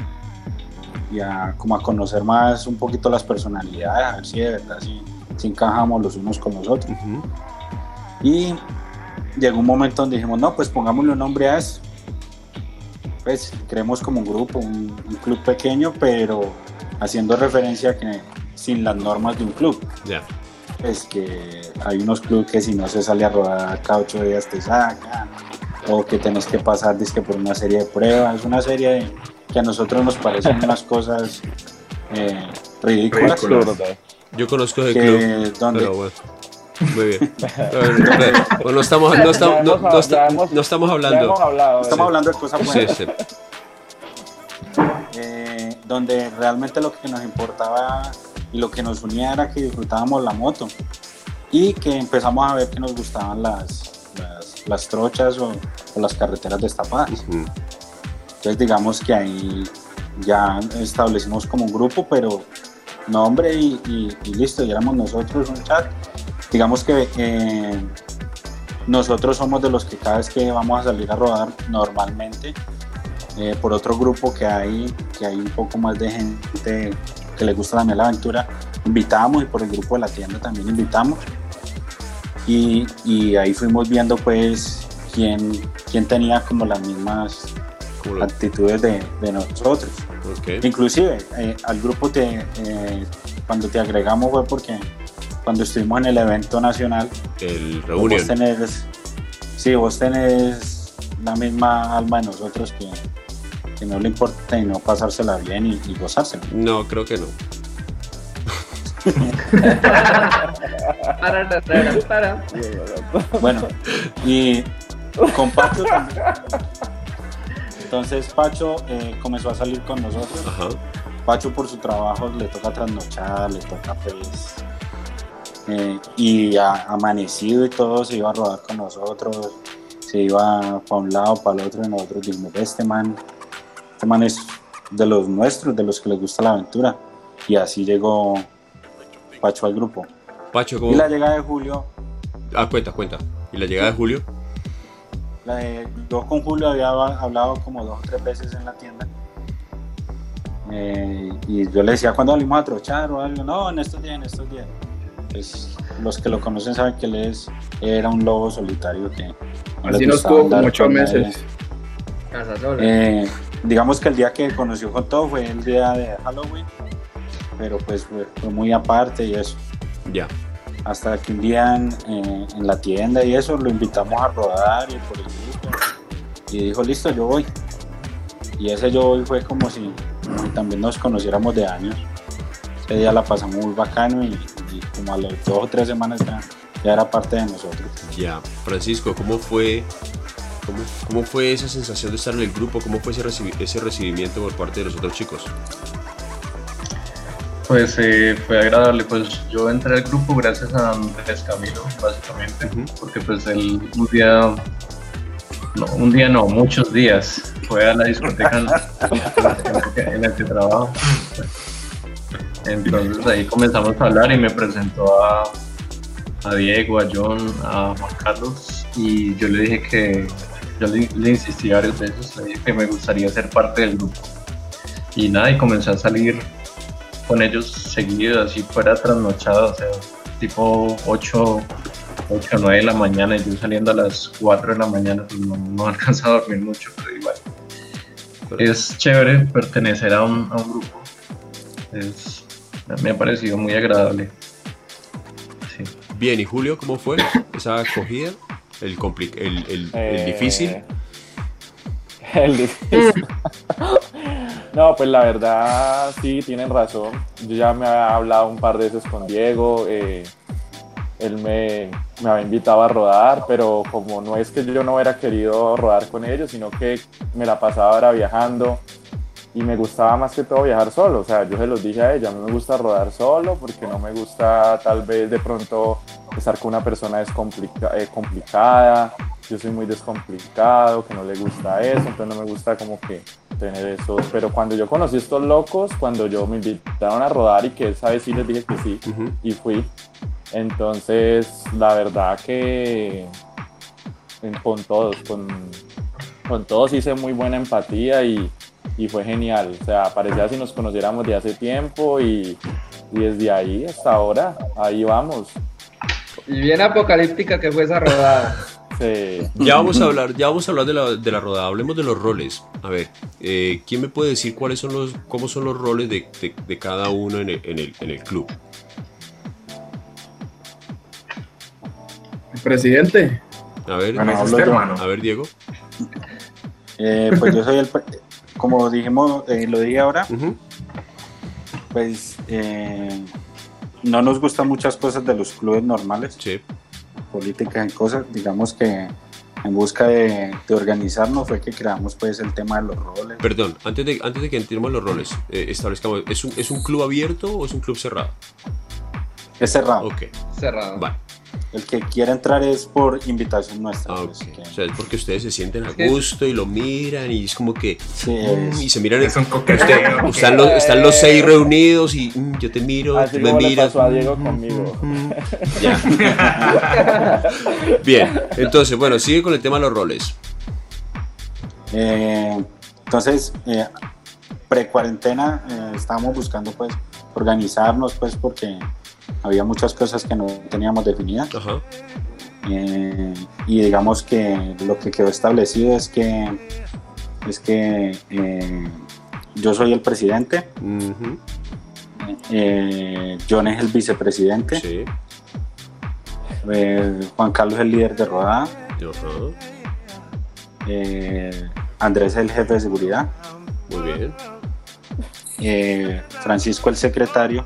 y a, como a conocer más un poquito las personalidades, a ver si de verdad si, encajamos los unos con los otros. Y llegó un momento donde dijimos, no, pues pongámosle un nombre a eso. Pues creemos como un grupo, un, club pequeño, pero haciendo referencia a que sin las normas de un club. ya Es que hay unos clubes que si no se sale a rodar cada ocho días te sacan, o que tenés que pasar disque por una serie de pruebas, una serie que a nosotros nos parecen unas cosas eh, ridículas. Yo conozco ese club, pero bueno. Muy bien. Bueno, no estamos, no estamos, no, estamos hablando. estamos hablando de cosas buenas. Sí, sí. Eh, donde realmente lo que nos importaba y lo que nos unía era que disfrutábamos la moto y que empezamos a ver que nos gustaban las, las trochas o, las carreteras destapadas. Entonces digamos que ahí ya establecimos como un grupo, pero nombre y, y, listo, y éramos nosotros un chat. Digamos que eh, nosotros somos de los que cada vez que vamos a salir a rodar normalmente, eh, por otro grupo que hay, que hay un poco más de gente que le gusta también la aventura, invitamos y por el grupo de la tienda también invitamos y, ahí fuimos viendo pues quién, quién tenía como las mismas actitudes de, nosotros. Inclusive eh, al grupo te, eh, cuando te agregamos fue porque cuando estuvimos en el evento nacional, el reunión. Vos tenés, sí, vos tenés la misma alma de nosotros que, que no le importa y no pasársela bien y, y gozársela. No, creo que no. bueno, y con Pacho también. Entonces Pacho eh, comenzó a salir con nosotros. Pacho por su trabajo le toca trasnochar, le toca pues... eh, y a- amanecido y todo se iba a rodar con nosotros, se iba para un lado, para el otro y nosotros dijimos, este man, este man es de los nuestros, de los que les gusta la aventura. Y así llegó Pacho al grupo. Pacho, ¿cómo? Y la llegada de Julio, Ah, cuenta, cuenta. ¿Y la llegada de Julio? la de- yo con Julio había hablado como dos o tres veces en la tienda. Eh, y yo le decía, ¿cuándo salimos a trochar o algo? No, en estos días, en estos días. Pues, los que lo conocen saben que él es, era un lobo solitario que... no Así nos tuvo como ocho meses. Casa sola. Eh, digamos que el día que conoció con todo fue el día de Halloween, pero pues fue, muy aparte y eso. Ya. Hasta que un día en, eh, en la tienda y eso lo invitamos a rodar y por el grupo. Y dijo, listo, yo voy. Y ese yo voy fue como si, como si también nos conociéramos de años. Ese día la pasamos muy bacano y, y como a las dos o tres semanas ya, ya era parte de nosotros. Ya. Francisco, ¿cómo fue, cómo, cómo fue esa sensación de estar en el grupo? ¿Cómo fue ese, recibi- ese recibimiento por parte de los otros chicos? Pues eh, fue agradable, pues yo entré al grupo gracias a Andrés Camilo, básicamente, porque pues él un día, no, un día no, muchos días fue a la discoteca en, en el que trabajo. Entonces ahí comenzamos a hablar y me presentó a, a Diego, a John, a Juan Carlos y yo le dije que, yo le, le insistí varias veces, le dije que me gustaría ser parte del grupo. Y nada, y comencé a salir con ellos seguido, así fuera trasnochado, o sea, tipo 8, 8 o 9 de la mañana y yo saliendo a las 4 de la mañana, pues no, no alcanza a dormir mucho, pero igual. Es chévere pertenecer a un, a un grupo. Es, me ha parecido muy agradable. Sí. Bien, ¿y Julio, cómo fue esa acogida? El, el, el- el Eh, difícil. El difícil. no, pues la verdad sí, tienen razón. Yo ya me había hablado un par de veces con Diego. eh, él me, me había invitado a rodar, pero como no es que yo no hubiera querido rodar con ellos, sino que me la pasaba ahora viajando y me gustaba más que todo viajar solo. O sea, yo se los dije a ella, a mí me gusta rodar solo porque no me gusta tal vez de pronto estar con una persona es complica- eh, complicada. Yo soy muy descomplicado, que no le gusta eso, entonces no me gusta como que tener eso. Pero cuando yo conocí a estos locos, cuando yo me invitaron a rodar y que esa vez sí les dije que sí, y fui. Entonces, la verdad que con todos, con, con todos hice muy buena empatía y, y fue genial. O sea, parecía si nos conociéramos de hace tiempo y, y desde ahí hasta ahora, ahí vamos. Y bien apocalíptica que fue esa rodada. Sí. Ya vamos a hablar, ya vamos a hablar de la, de la rodada. Hablemos de los roles. A ver, eh, ¿quién me puede decir cuáles son los, cómo son los roles de, de- de cada uno en el, en el- en el club? El presidente. A ver, Bueno, ¿Es hablo este yo. a ver, Diego. Eh, pues yo soy el, como dijimos, eh, lo dije ahora, pues eh, no nos gustan muchas cosas de los clubes normales, Sí. políticas y cosas, digamos que en busca de, de organizarnos fue que creamos pues el tema de los roles. Perdón, antes de, antes de que entremos en los roles, eh, establezcamos, ¿es un, ¿es un club abierto o es un club cerrado? Es cerrado. Ok, Cerrado. vale. El que quiera entrar es por invitación nuestra. Ah, pues, que- O sea, es porque ustedes se sienten a gusto y lo miran y es como que... sí, mm, es- y se miran... Es un usted- coqueteo. están, los, están los seis reunidos y mm, yo te miro, Así tú me miras. pasó a Diego conmigo. Ya. Bien, entonces, bueno, sigue con el tema de los roles. Eh, entonces, eh, pre-cuarentena eh, estábamos buscando pues organizarnos pues porque había muchas cosas que no teníamos definidas. Ajá. Eh, y digamos que lo que quedó establecido es que es que eh, yo soy el presidente, eh, John es el vicepresidente, Sí. Juan Carlos es el líder de rodada, Andrés es el jefe de seguridad, Muy bien. Francisco el secretario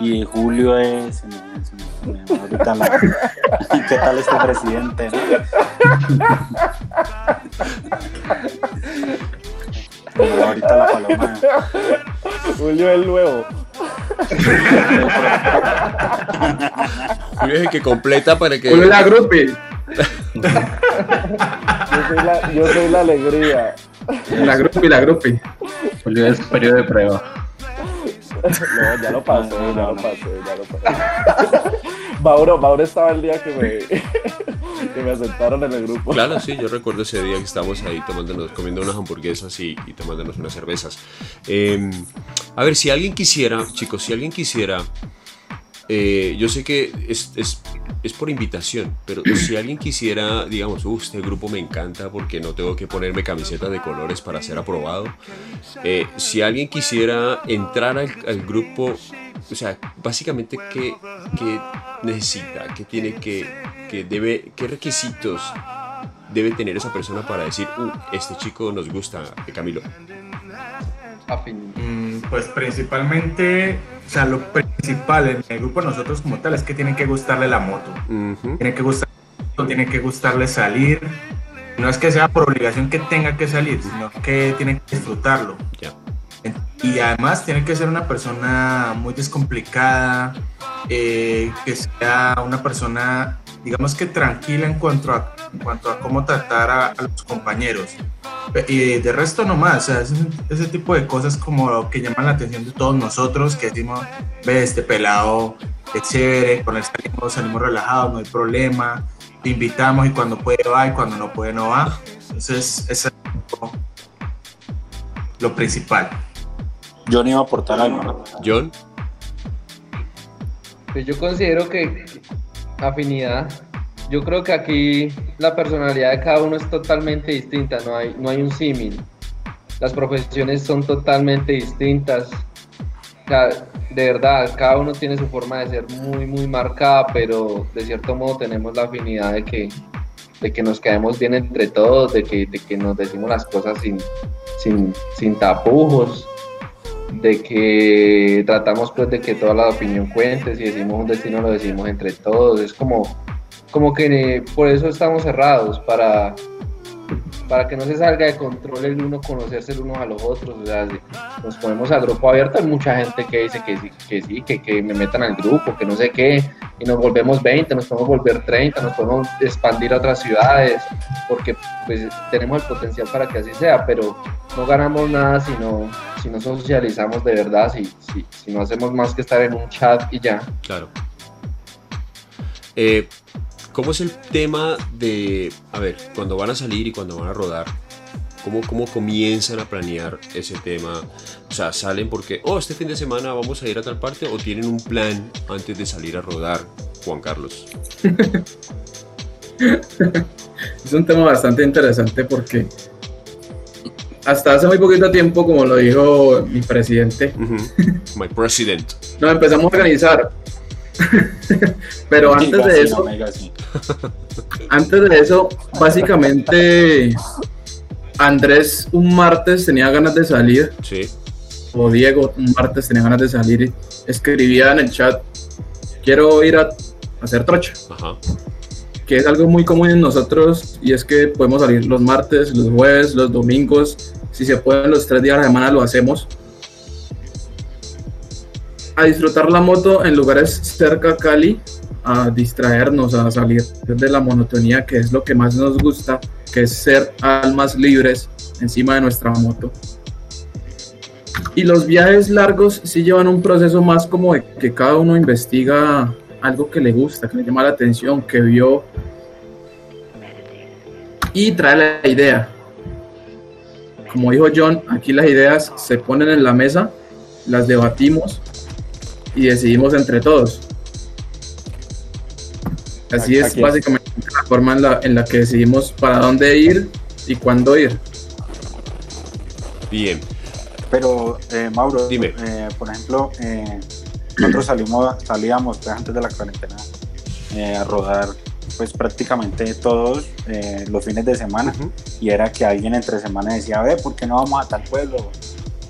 y Julio es me- me- me- ahorita la- qué tal este presidente ahorita la paloma. Julio el nuevo. Julio es el que completa para que. Julio la grupi. Yo soy la, yo soy la alegría. La grupi, la grupi. Julio es periodo de prueba. No, ya lo pasé, ya lo pasé, ya lo pasé. Mauro, Mauro estaba el día que me, que me aceptaron en el grupo. Claro, sí, yo recuerdo ese día que estábamos ahí tomándonos, comiendo unas hamburguesas y, y tomándonos unas cervezas. Eh, a ver, si alguien quisiera, chicos, si alguien quisiera, eh, yo sé que es, es, es por invitación, pero si alguien quisiera, digamos, "Uh, este grupo me encanta porque no tengo que ponerme camiseta de colores para ser aprobado. Eh, si alguien quisiera entrar al, al grupo, o sea, básicamente, ¿qué, qué necesita? ¿Qué tiene que, que debe, qué requisitos debe tener esa persona para decir, uh, este chico nos gusta, Camilo? Afín. Pues principalmente, o sea, lo principal en el grupo de nosotros como tal es que tienen que gustarle la moto. Ujú, Tiene que gustar, tiene que gustarle salir. No es que sea por obligación que tenga que salir, sino que tiene que disfrutarlo. Y además tiene que ser una persona muy descomplicada, eh, que sea una persona, digamos que tranquila en cuanto a, en cuanto a cómo tratar a, a los compañeros. Y de resto nomás, o sea, ese, ese tipo de cosas como que llaman la atención de todos nosotros, que decimos, ve, este pelado es chévere, con él salimos, salimos relajados, no hay problema, te invitamos y cuando puede va y cuando no puede no va. Entonces, eso es lo- lo principal. Yo no iba a aportar algo. John, Pues yo considero que afinidad. Yo creo que aquí la personalidad de cada uno es totalmente distinta, no hay, no hay un símil. Las profesiones son totalmente distintas. De verdad, cada uno tiene su forma de ser muy, muy marcada, pero de cierto modo tenemos la afinidad de que, de que nos quedemos bien entre todos, de que, de que nos decimos las cosas sin, sin, sin tapujos de que tratamos pues de que toda la opinión cuente, si decimos un destino lo decimos entre todos, es como, como que por eso estamos cerrados, para, para que no se salga de control el uno conocerse el uno a los otros, o sea, si nos ponemos al grupo abierto, hay mucha gente que dice que sí, que sí, que, que me metan al grupo, que no sé qué, y nos volvemos 20, nos podemos volver 30, nos podemos expandir a otras ciudades, porque pues tenemos el potencial para que así sea, pero no ganamos nada si no, si no socializamos de verdad, si, si, si no hacemos más que estar en un chat y ya. claro. Eh, ¿Cómo es el tema de, a ver, cuando van a salir y cuando van a rodar? ¿Cómo, ¿Cómo comienzan a planear ese tema? O sea, ¿salen porque, oh, este fin de semana vamos a ir a tal parte o tienen un plan antes de salir a rodar, Juan Carlos? Es un tema bastante interesante porque hasta hace muy poquito tiempo, como lo dijo mi presidente, Ujú. My president. nos empezamos a organizar. Pero antes de eso, antes de eso, básicamente Andrés un martes tenía ganas de salir, Sí. o Diego un martes tenía ganas de salir y escribía en el chat, quiero ir a hacer trocha. Ajá. que es algo muy común en nosotros y es que podemos salir los martes, los jueves, los domingos, si se pueden los tres días a la semana lo hacemos. A disfrutar la moto en lugares cerca a Cali, a distraernos, a salir de la monotonía que es lo que más nos gusta, que es ser almas libres encima de nuestra moto. Y los viajes largos sí llevan un proceso más como de que cada uno investiga algo que le gusta, que le llama la atención, que vio y trae la idea. Como dijo John, aquí las ideas se ponen en la mesa, las debatimos y decidimos entre todos. Así es Aquí- básicamente la forma en la, en la que decidimos para dónde ir y cuándo ir. Bien. Pero, eh, Mauro, Dime. eh, por ejemplo, eh, nosotros salimos, salíamos pues, antes de la cuarentena eh, a rodar pues prácticamente todos eh, los fines de semana y era que alguien entre semana decía, ve, ¿por qué no vamos a tal pueblo?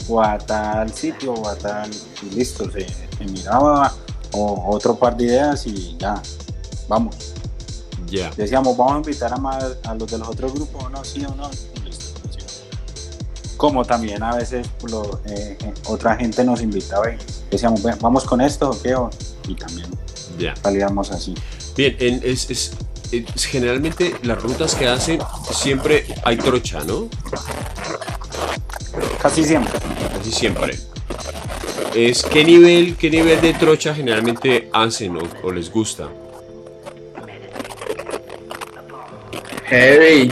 O a tal sitio, o a tal... Y listo, se, se miraba o otro par de ideas y ya, vamos. Ya. Decíamos, vamos a invitar a, más, a los de los otros grupos, o no, sí o no, y listo. sí. como también a veces lo, eh, eh, otra gente nos invitaba y decíamos, "Bueno, vamos con esto, ¿o qué? O- Y también Ya. salíamos así. Bien, en- es- es- generalmente las rutas que hacen siempre hay trocha, ¿no? Casi siempre. Casi siempre. Es, ¿qué, nivel, ¿Qué nivel de trocha generalmente hacen o, o les gusta? Heavy.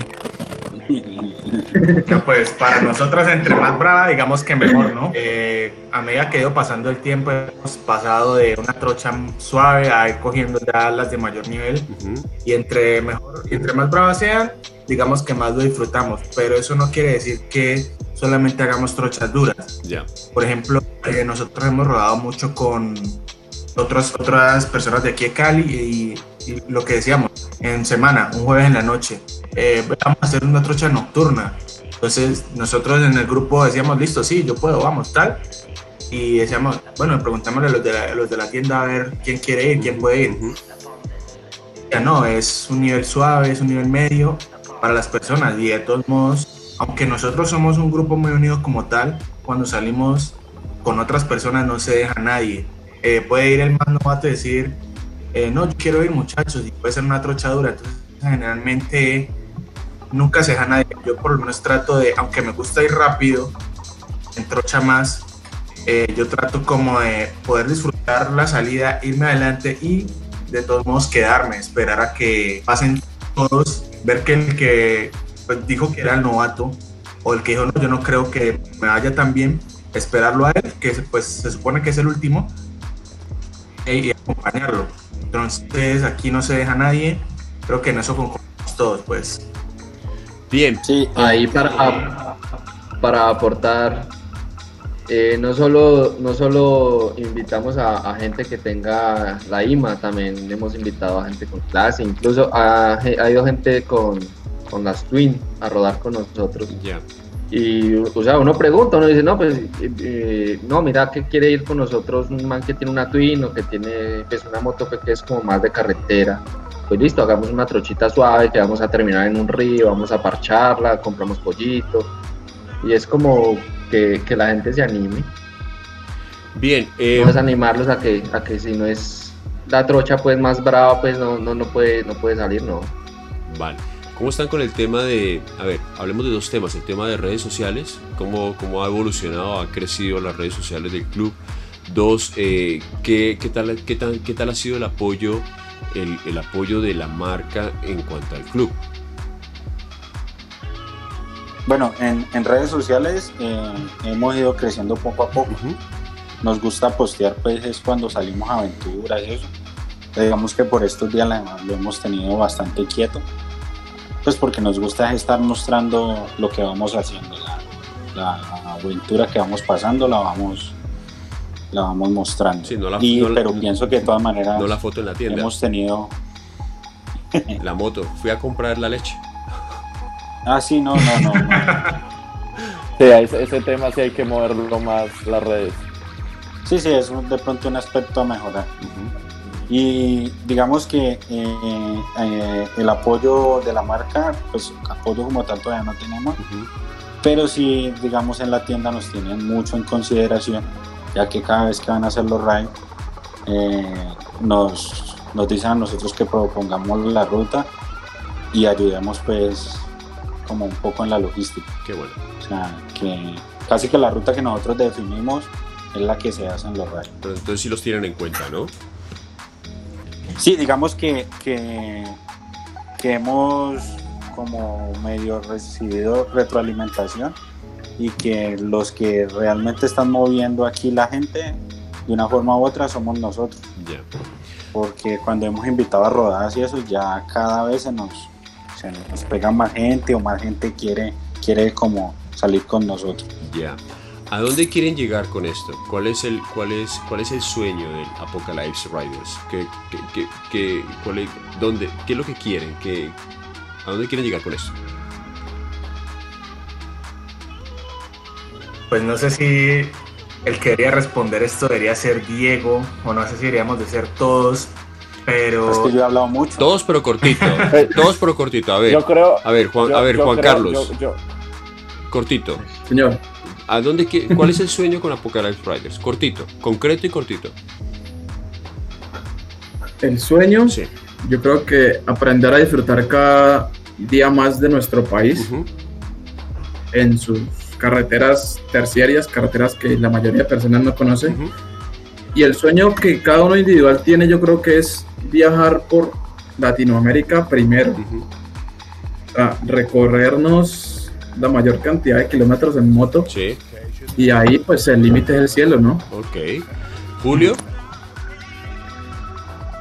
No, pues para nosotros entre más brava, digamos que mejor, ¿no? Eh, a medida que ha ido pasando el tiempo, hemos pasado de una trocha suave a ir cogiendo ya las de mayor nivel. Ujú, Y entre, mejor, entre más bravas sean, digamos que más lo disfrutamos. Pero eso no quiere decir que solamente hagamos trochas duras. Ya. Por ejemplo, eh, nosotros hemos rodado mucho con otras, otras personas de aquí de Cali y lo que decíamos, en semana, un jueves en la noche, eh, vamos a hacer una trocha nocturna. Entonces nosotros en el grupo decíamos, listo, sí, yo puedo, vamos, tal. Y decíamos, bueno, preguntámosle a los de la, los de la tienda a ver quién quiere ir, quién puede ir. Ya no, es un nivel suave, es un nivel medio para las personas y de todos modos, aunque nosotros somos un grupo muy unido como tal, cuando salimos con otras personas no se deja nadie. Eh, puede ir el más novato y decir, eh, no, yo quiero ir muchachos y puede ser una trochadura. Entonces, generalmente nunca se deja nadie. Yo por lo menos trato de, aunque me gusta ir rápido, en trocha más, eh, yo trato como de poder disfrutar la salida, irme adelante y de todos modos quedarme, esperar a que pasen todos, ver que el que pues, dijo que era el novato o el que dijo no, yo no creo que me vaya tan bien, esperarlo a él, que pues se supone que es el último, y acompañarlo. Entonces aquí no se deja nadie, creo que en eso concordamos todos, pues. Bien, Sí, Ahí para, para aportar, eh, no, solo, no solo invitamos a, a gente que tenga la IMA, también hemos invitado a gente con clase, incluso ha, ha ido gente con, con las Twin a rodar con nosotros. ya. Y, o sea, uno pregunta, uno dice, no, pues, eh, no, mira que quiere ir con nosotros un man que tiene una Twin o que tiene, pues, una moto que es como más de carretera. Pues listo, hagamos una trochita suave que vamos a terminar en un río, vamos a parcharla, compramos pollito. Y es como que, que la gente se anime. Bien, eh, No es animarlos a que, a que si no es la trocha pues más brava, pues no, no, no, puede, no puede salir, no. Vale. ¿Cómo están con el tema de, a ver, hablemos de dos temas, el tema de redes sociales, cómo, cómo ha evolucionado, ha crecido las redes sociales del club. Dos, eh, ¿qué, qué tal, qué, tal, ¿qué tal ha sido el apoyo, el, el apoyo de la marca en cuanto al club? bueno, en, en redes sociales eh, hemos ido creciendo poco a poco. Ujú, Nos gusta postear pues es cuando salimos a aventuras y eso. Digamos que por estos días lo hemos tenido bastante quieto. Pues porque nos gusta estar mostrando lo que vamos haciendo, la, la aventura que vamos pasando, la vamos, la vamos mostrando. Sí, no la- Y- no pero pienso que de todas maneras No la foto en la tienda, hemos tenido... la moto. Fui a comprar la leche. Ah, sí, no, no, no. no. Sí, a ese, ese tema sí hay que moverlo más las redes. Sí, sí, es un- de pronto un aspecto a mejorar. Y digamos que eh, eh, el apoyo de la marca, pues apoyo como tal todavía no tenemos, ujú. pero sí, digamos, en la tienda nos tienen mucho en consideración, ya que cada vez que van a hacer los ride, eh, nos, nos dicen a nosotros que propongamos la ruta y ayudemos pues como un poco en la logística. Qué bueno. O sea, que casi que la ruta que nosotros definimos es la que se hace en los ride. Pero entonces sí los tienen en cuenta, ¿no? Sí, digamos que, que, que hemos como medio recibido retroalimentación y que los que realmente están moviendo aquí la gente de una forma u otra somos nosotros, Ya. porque cuando hemos invitado a rodadas y eso ya cada vez se nos, se nos pega más gente o más gente quiere, quiere como salir con nosotros. Ya. ¿A dónde quieren llegar con esto? ¿Cuál es el, cuál es, cuál es el sueño del Apocalypse Riders? ¿Qué, qué, qué, qué- cuál es, dónde, ¿Qué es lo que quieren? ¿Qué, ¿A dónde quieren llegar con esto? Pues no sé si el que debería responder esto debería ser Diego, o no sé si deberíamos de ser todos, pero... Es que yo he hablado mucho. Todos pero cortito. Todos pero cortito. A ver, Yo creo. a ver, Juan, yo- a ver, yo Juan creo- Carlos. yo- yo- Cortito. Señor. ¿A dónde ¿Cuál es el sueño con Apocalypse Riders? Cortito, concreto y cortito. El sueño, sí. yo creo que aprender a disfrutar cada día más de nuestro país en sus carreteras terciarias, carreteras que la mayoría de personas no conocen. Y el sueño que cada uno individual tiene, yo creo que es viajar por Latinoamérica primero. recorrernos la mayor cantidad de kilómetros en moto. Sí. Y ahí, pues, el límite es el cielo, ¿no? Ok. Julio.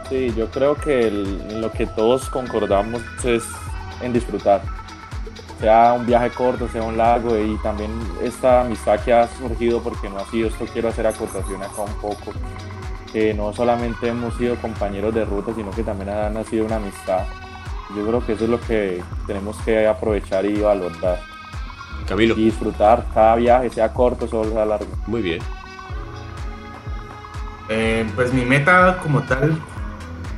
Sí, yo creo que lo que todos concordamos es en disfrutar. Sea un viaje corto, sea un largo y también esta amistad que ha surgido porque no ha sido esto, quiero hacer acotación acá un poco, que no solamente hemos sido compañeros de ruta, sino que también ha nacido una amistad. Yo creo que eso es lo que tenemos que aprovechar y valorar. Camilo. Y disfrutar cada viaje, sea corto o sea largo. Muy bien. Eh, pues mi meta como tal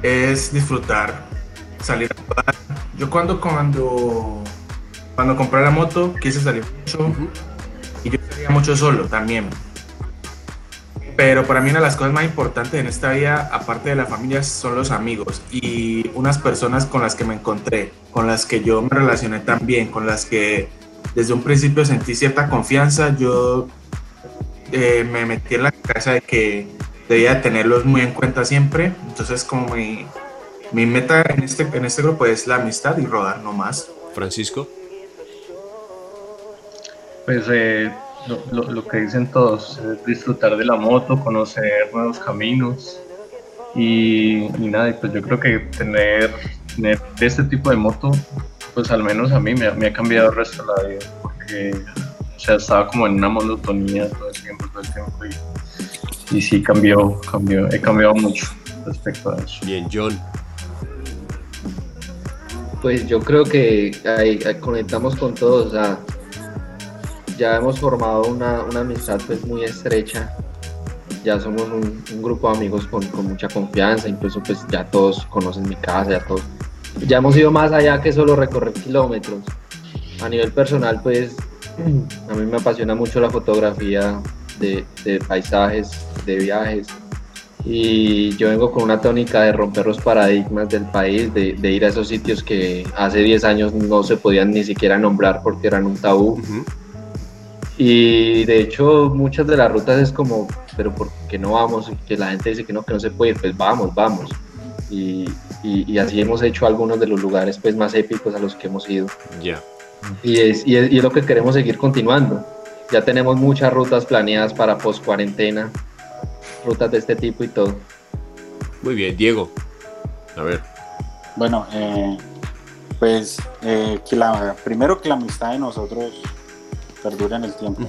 es disfrutar, salir a Yo cuando, cuando, cuando compré la moto quise salir mucho y yo salía mucho solo también. Pero para mí una de las cosas más importantes en esta vida, aparte de la familia, son los amigos y unas personas con las que me encontré, con las que yo me relacioné también, con las que desde un principio sentí cierta confianza. Yo eh, me metí en la cabeza de que debía tenerlos muy en cuenta siempre. Entonces, como mi, mi meta en este, en este grupo es la amistad y rodar, no más. Francisco. Pues eh, lo, lo, que dicen todos, es disfrutar de la moto, conocer nuevos caminos y, y nada, pues yo creo que tener, tener, este tipo de moto, pues al menos a mí me, me ha cambiado el resto de la vida, porque o sea, estaba como en una monotonía todo el tiempo, todo el tiempo y y sí cambió, cambió, he cambiado mucho respecto a eso. Bien, John. Pues yo creo que ahí, conectamos con todos, ya hemos formado una, amistad pues muy estrecha, ya somos un, grupo de amigos con, mucha confianza, incluso pues ya todos conocen mi casa, ya todos, ya hemos ido más allá que solo recorrer kilómetros. A nivel personal pues a mí me apasiona mucho la fotografía, de, paisajes, de viajes. Y yo vengo con una tónica de romper los paradigmas del país, de, ir a esos sitios que hace 10 años no se podían ni siquiera nombrar porque eran un tabú. Y de hecho muchas de las rutas es como, pero ¿por qué no vamos? Que la gente dice que no, que no se puede pues vamos, vamos. Y, y, así hemos hecho algunos de los lugares pues más épicos a los que hemos ido. Ya. Y, es, y, es, y es lo que queremos seguir continuando ya tenemos muchas rutas planeadas para post cuarentena, rutas de este tipo y todo. Muy bien, Diego. A ver. Bueno, eh, pues eh, que la, primero que la amistad de nosotros perdure en el tiempo.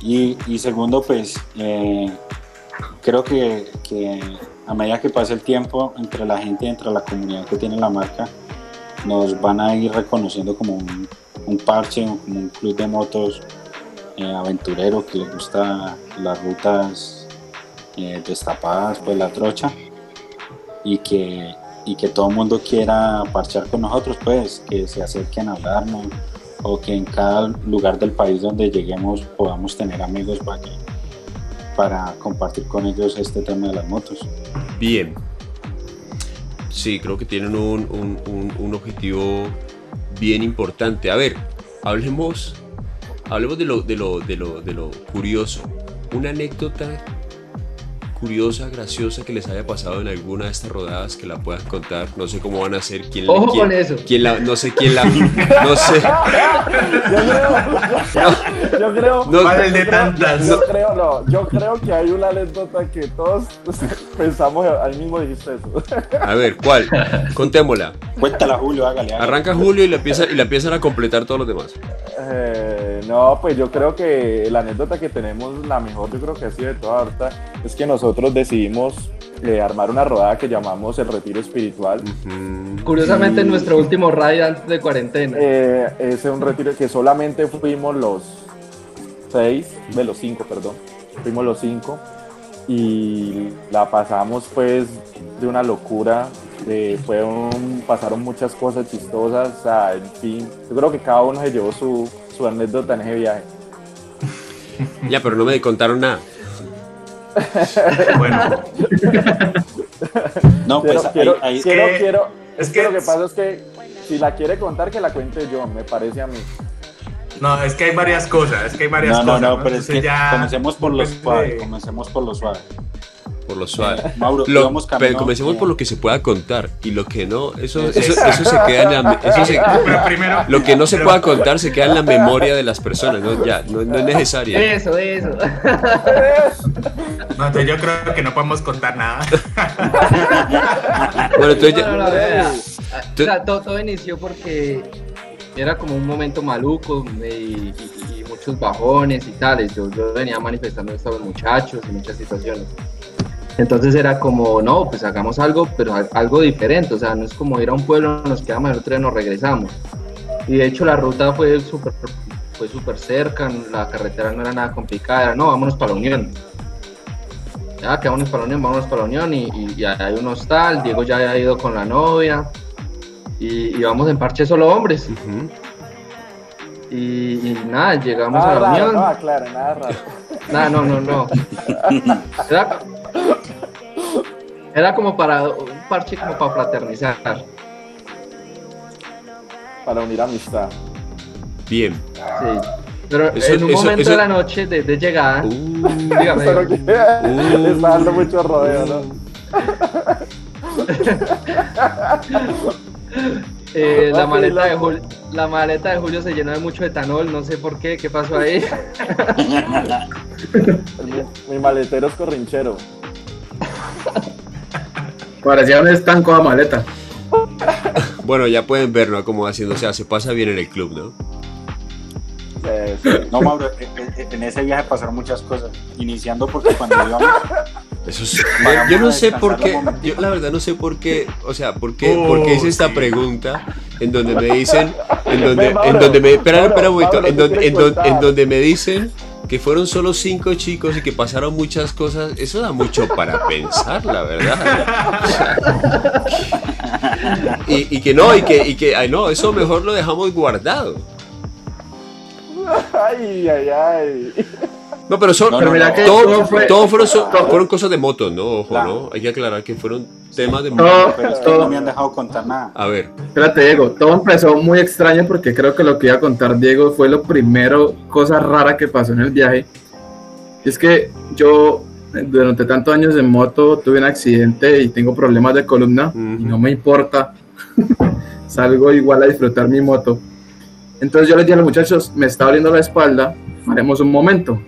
y, segundo, pues eh, creo que, que, a medida que pase el tiempo entre la gente entre la comunidad que tiene la marca, nos van a ir reconociendo como un parche, como un club de motos eh, aventurero que le gusta las rutas eh, destapadas, pues la trocha, y que, y que todo el mundo quiera parchar con nosotros, pues que se acerquen a hablarnos, o que en cada lugar del país donde lleguemos podamos tener amigos para, para compartir con ellos este tema de las motos. Bien. Sí, creo que tienen un, un, un objetivo bien importante. A ver, hablemos, hablemos de lo, de lo, de lo, de lo curioso. Una anécdota curiosa, graciosa que les haya pasado en alguna de estas rodadas que la puedan contar. No sé cómo van a ser, quién, Ojo quién, con eso. quién la, no sé quién la, no sé. Yo creo, yo creo, no, de tantas. Yo creo, no, yo creo que hay una anécdota que todos pensamos, al mismo dijiste eso. A ver, ¿cuál? Contémosla. Cuéntala, Julio, hágale. Arranca Julio y la empieza y la empiezan a completar todos los demás. Eh, no, pues yo creo que la anécdota que tenemos, la mejor, yo creo que ha sido de toda ahorita, es que nosotros nosotros decidimos eh, armar una rodada que llamamos el Retiro Espiritual. Curiosamente, en nuestro último raid antes de cuarentena. Eh, es un retiro que solamente fuimos los seis, de los cinco, perdón. Fuimos los cinco y la pasamos pues de una locura. eh, pasaron muchas cosas chistosas, o sea, en fin, yo creo que cada uno se llevó su, su anécdota en ese viaje. Ya, pero no me contaron nada. bueno. no, pues quiero, ahí, quiero, quiero, es que, lo que pasa es que si la quiere contar, que la cuente yo, me parece a mí. No, es que hay varias cosas, es que hay varias no, cosas. No, no, pero es que ya comencemos por lo suave, comencemos por lo suave. Por lo suave. Mauro, lo, pero comencemos por lo que se pueda contar y lo que no, eso, eso, eso se queda en la eso se, pero primero, lo que no se pueda contar se queda en la memoria de las personas, no, ya, no, no es necesario. Eso, eso. No, entonces yo creo que no podemos contar nada. bueno, entonces ya, o sea, todo, todo inició porque era como un momento maluco y, muchos bajones y tales. Yo, yo venía manifestando esto a los muchachos y muchas situaciones. Entonces era como, no, pues hagamos algo, pero algo diferente. O sea, no es como ir a un pueblo, nos quedamos en el tren, nos regresamos. Y de hecho la ruta fue súper fue súper cerca, la carretera no era nada complicada, era, no, vámonos para la Unión. Ya, que vámonos para la Unión, vámonos para la Unión y, y, hay un hostal, Diego ya había ido con la novia, y, vamos en parche solo hombres. y, nada, llegamos a la unión. No, claro, nada raro. Nada, no, no, no. Era, como para un parche como para fraternizar. Para unir amistad. Bien. Sí. Pero en un momento de la noche de, de llegada, uh, dígame. Que, uh, está dando mucho rodeo, ¿no? Eh, la, maleta de Julio, la maleta de Julio se llenó de mucho etanol, no sé por qué, ¿qué pasó ahí? mi, maletero es corrinchero. Parecía un estanco a maleta. Bueno, ya pueden ver, ¿no? Cómo haciendo, o sea, se pasa bien en el club, ¿no? No, Mauro, en ese viaje pasaron muchas cosas, iniciando porque cuando íbamos eso yo no sé por qué, yo la verdad no sé por qué, o sea, por qué, por qué hice esta pregunta en donde me dicen, en donde, en donde me, espera, espera un momento, en donde, en, donde, me dicen que fueron solo cinco chicos y que pasaron muchas cosas, eso da mucho para pensar, la verdad. y, y, que no, y que, y que, ay no, eso mejor lo dejamos guardado. Ay, ay, ay. No, pero son. todo, fueron, cosas de moto, ¿no? Ojo, ¿no? Hay que aclarar que fueron temas de moto. Pero no me han dejado contar nada. A ver. Espérate, Diego. Todo empezó muy extraño porque creo que lo que iba a contar Diego fue lo primero, cosa rara que pasó en el viaje. Y es que yo, durante tantos años en moto, tuve un accidente y tengo problemas de columna. Y no me importa. Salgo igual a disfrutar mi moto. Entonces yo les dije a los muchachos, me está doliendo la espalda, haremos un momento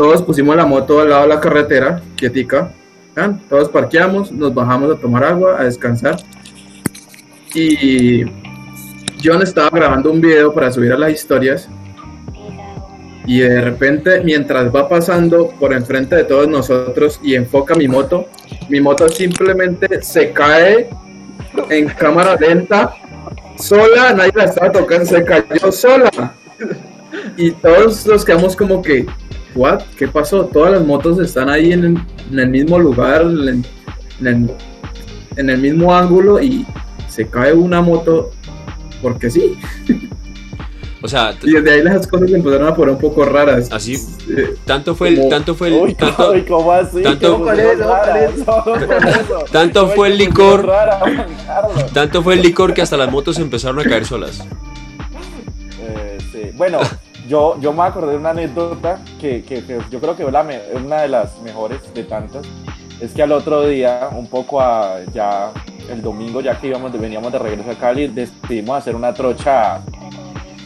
todos pusimos la moto al lado de la carretera, quietica, todos parqueamos, nos bajamos a tomar agua, a descansar. Y John estaba grabando un video para subir a las historias. Y de repente, mientras va pasando por enfrente de todos nosotros y enfoca mi moto, mi moto simplemente se cae en cámara lenta, sola, nadie la estaba tocando, se cayó sola. Y todos nos quedamos como que, ¿What? ¿Qué pasó? Todas las motos están ahí en, el mismo lugar, en, el, mismo ángulo y se cae una moto porque sí. O sea, y desde ahí las cosas empezaron a poner un poco raras. Así, tanto fue el, tanto fue el, tanto, tanto, tanto fue el licor, tanto fue el licor que hasta las motos empezaron a caer solas. Eh, sí. Bueno, yo, yo me acordé de una anécdota que, que, yo creo que es una de las mejores de tantas. Es que al otro día, un poco a, ya el domingo, ya que íbamos, veníamos de regreso a Cali, decidimos hacer una trocha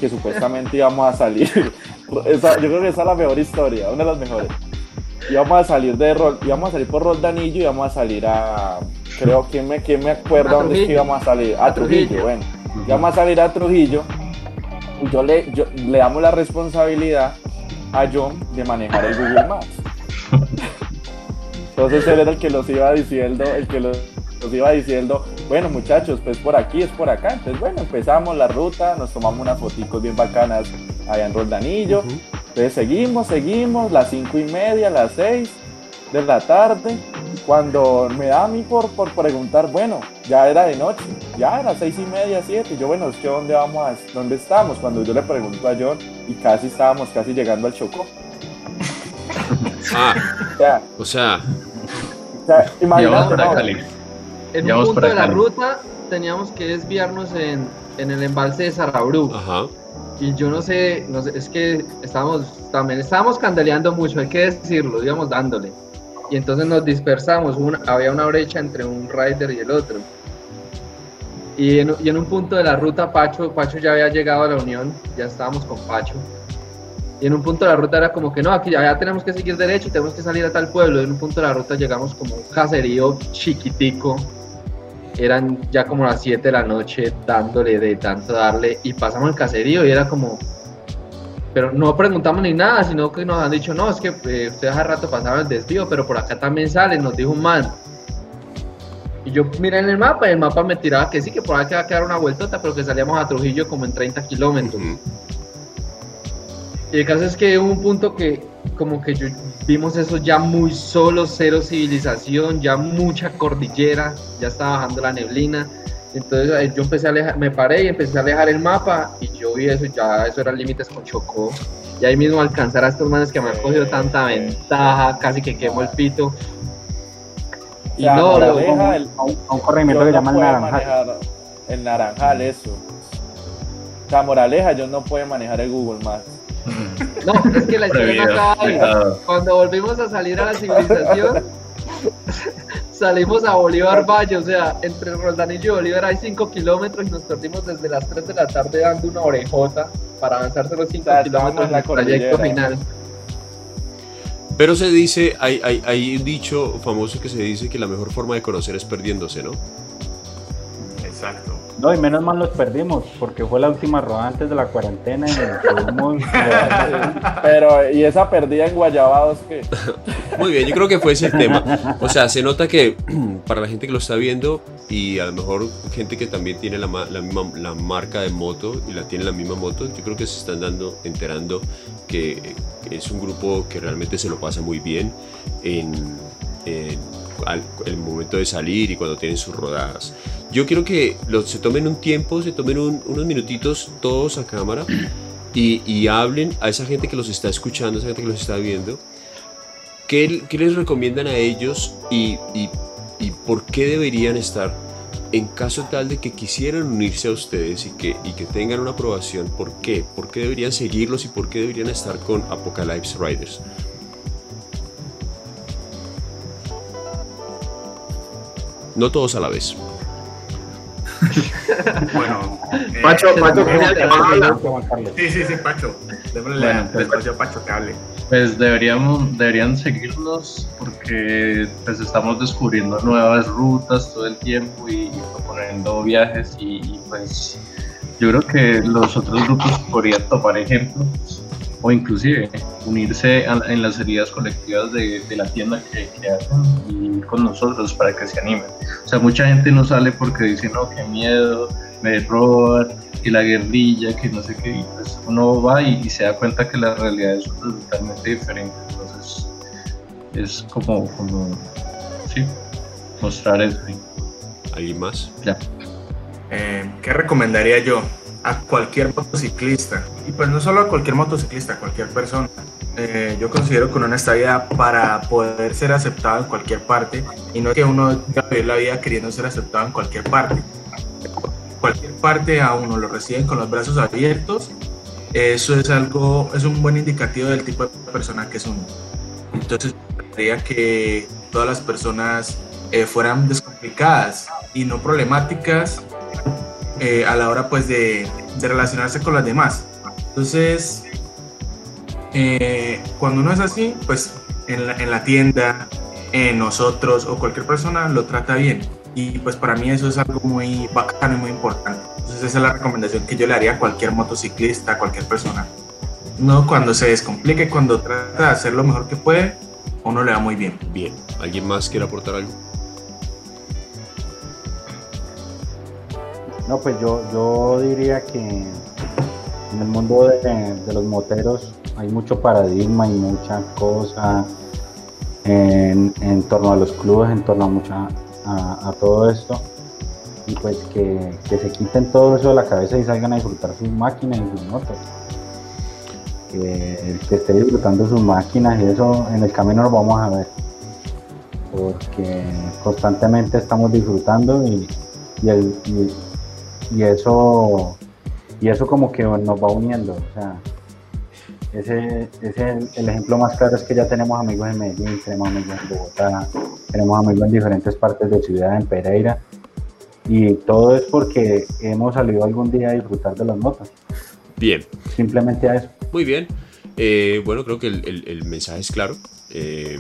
que supuestamente íbamos a salir. yo creo que esa es la mejor historia, una de las mejores. Íbamos a salir de íbamos a salir por Roldanillo y íbamos a salir a creo que me, quién me acuerda dónde es que íbamos a salir, a Trujillo, bueno. Íbamos a salir a Trujillo yo le, le damos la responsabilidad a John de manejar el Google Maps. Entonces él era el que los iba diciendo, el que los, iba diciendo, bueno muchachos, pues por aquí es por acá. Entonces bueno, empezamos la ruta, nos tomamos unas fotos bien bacanas allá en Roldanillo. Entonces seguimos, seguimos, las cinco y media, las seis de la tarde. cuando me da a mí por, por preguntar, bueno, ya era de noche, ya era seis y media, siete, yo bueno, es que dónde vamos a, dónde estamos, cuando yo le pregunto a John y casi estábamos casi llegando al Chocó. Ah, o sea, o sea, o sea imagínate, en un punto de la ruta teníamos que desviarnos en, en el embalse de Sarabru. Ajá. Y yo no sé, no sé, es que estábamos, también estábamos candeleando mucho, hay que decirlo, íbamos dándole. Y entonces nos dispersamos, había una brecha entre un rider y el otro. Y en, un punto de la ruta, Pacho, Pacho ya había llegado a la Unión, ya estábamos con Pacho. Y en un punto de la ruta era como que no, aquí ya, tenemos que seguir derecho y tenemos que salir a tal pueblo. Y en un punto de la ruta llegamos como un caserío chiquitico. Eran ya como las 7 de la noche dándole de tanto darle y pasamos el caserío y era como, pero no preguntamos ni nada, sino que nos han dicho, no, es que eh, ustedes hace rato pasaban el desvío, pero por acá también sale, nos dijo un man. Y yo miré en el mapa y el mapa me tiraba que sí, que por acá va a quedar una vueltota, pero que salíamos a Trujillo como en 30 kilómetros. Y el caso es que hubo un punto que como que yo, vimos eso ya muy solo, cero civilización, ya mucha cordillera, ya estaba bajando la neblina entonces yo empecé a alejar, me paré y empecé a alejar el mapa y yo vi eso, ya eso eran límites con Chocó. Y ahí mismo alcanzar a estos manes que me han cogido tanta ventaja, casi que quemo el pito. Y no, lo, el, un, corregimiento que llaman naranjal. El naranjal, eso. O sea, moraleja, yo no puedo manejar el Google Maps. No, es que la historia no acaba ahí. Cuando volvimos a salir a la civilización, salimos a Bolívar Valle, o sea, entre Roldanillo y Bolívar hay 5 kilómetros y nos perdimos desde las 3 de la tarde dando una orejota para avanzar los 5 kilómetros en el trayecto final. Pero se dice, hay, hay, hay un dicho famoso que se dice que la mejor forma de conocer es perdiéndose, ¿no? Exacto. No, y menos mal los perdimos, porque fue la última rodada antes de la cuarentena y Pero, ¿y esa perdida en Guayabados qué? Muy bien, yo creo que fue ese el tema. O sea, se nota que para la gente que lo está viendo y a lo mejor gente que también tiene la, la misma la marca de moto y la tiene la misma moto, yo creo que se están dando, enterando que, es un grupo que realmente se lo pasa muy bien en, en el momento de salir y cuando tienen sus rodadas yo quiero que se tomen un tiempo, se tomen unos minutitos todos a cámara y, hablen a esa gente que los está escuchando, a esa gente que los está viendo. ¿Qué, les recomiendan a ellos y, por qué deberían estar en caso tal de que quisieran unirse a ustedes y que, y que tengan una aprobación? ¿Por qué? ¿Por qué deberían seguirlos y por qué deberían estar con Apocalypse Riders? No todos a la vez. bueno, eh, Pacho, Pacho, Sí, sí, sí, Pacho. Démosle pues, Pacho que hable. Pues deberíamos, deberían seguirnos porque pues estamos descubriendo nuevas rutas todo el tiempo y proponiendo viajes y, pues yo creo que los otros grupos podrían tomar ejemplos o inclusive unirse en las heridas colectivas de, la tienda que, hacen y con nosotros para que se animen. O sea, mucha gente no sale porque dice, no, qué miedo, me roban, que la guerrilla, que no sé qué. Y pues uno va y, se da cuenta que la realidad es totalmente diferente. Entonces, es como, como sí, mostrar eso. ¿Alguien más? Ya. Eh, ¿Qué recomendaría yo? A cualquier motociclista. Y pues no solo a cualquier motociclista, a cualquier persona. Eh, yo considero que una está vida para poder ser aceptado en cualquier parte y no es que uno vive la vida queriendo ser aceptado en cualquier parte. Cualquier parte a uno lo reciben con los brazos abiertos. Eso es algo, es un buen indicativo del tipo de persona que es uno. Entonces, quería que todas las personas eh, fueran descomplicadas y no problemáticas eh, a la hora pues de, relacionarse con las demás. Entonces, eh, cuando uno es así, pues en la, en la tienda, en nosotros o cualquier persona lo trata bien. Y pues para mí eso es algo muy bacano y muy importante. Entonces esa es la recomendación que yo le haría a cualquier motociclista, a cualquier persona. No cuando se descomplique, cuando trata de hacer lo mejor que puede, uno le va muy bien. Bien. ¿Alguien más quiere aportar algo? No, pues yo, yo diría que en el mundo de, los moteros hay mucho paradigma y mucha cosa en, torno a los clubes, en torno a, todo esto. Y pues que, se quiten todo eso de la cabeza y salgan a disfrutar sus máquinas y sus motos. Que, que esté disfrutando sus máquinas y eso en el camino lo vamos a ver. Porque constantemente estamos disfrutando y, y, eso y eso como que nos va uniendo. O sea, ese, ese el ejemplo más claro es que ya tenemos amigos en Medellín, tenemos amigos en Bogotá, tenemos amigos en diferentes partes de ciudad, en Pereira, y todo es porque hemos salido algún día a disfrutar de las motos. Bien. Simplemente a eso. Muy bien. Eh, bueno, creo que el, el, mensaje es claro. Eh,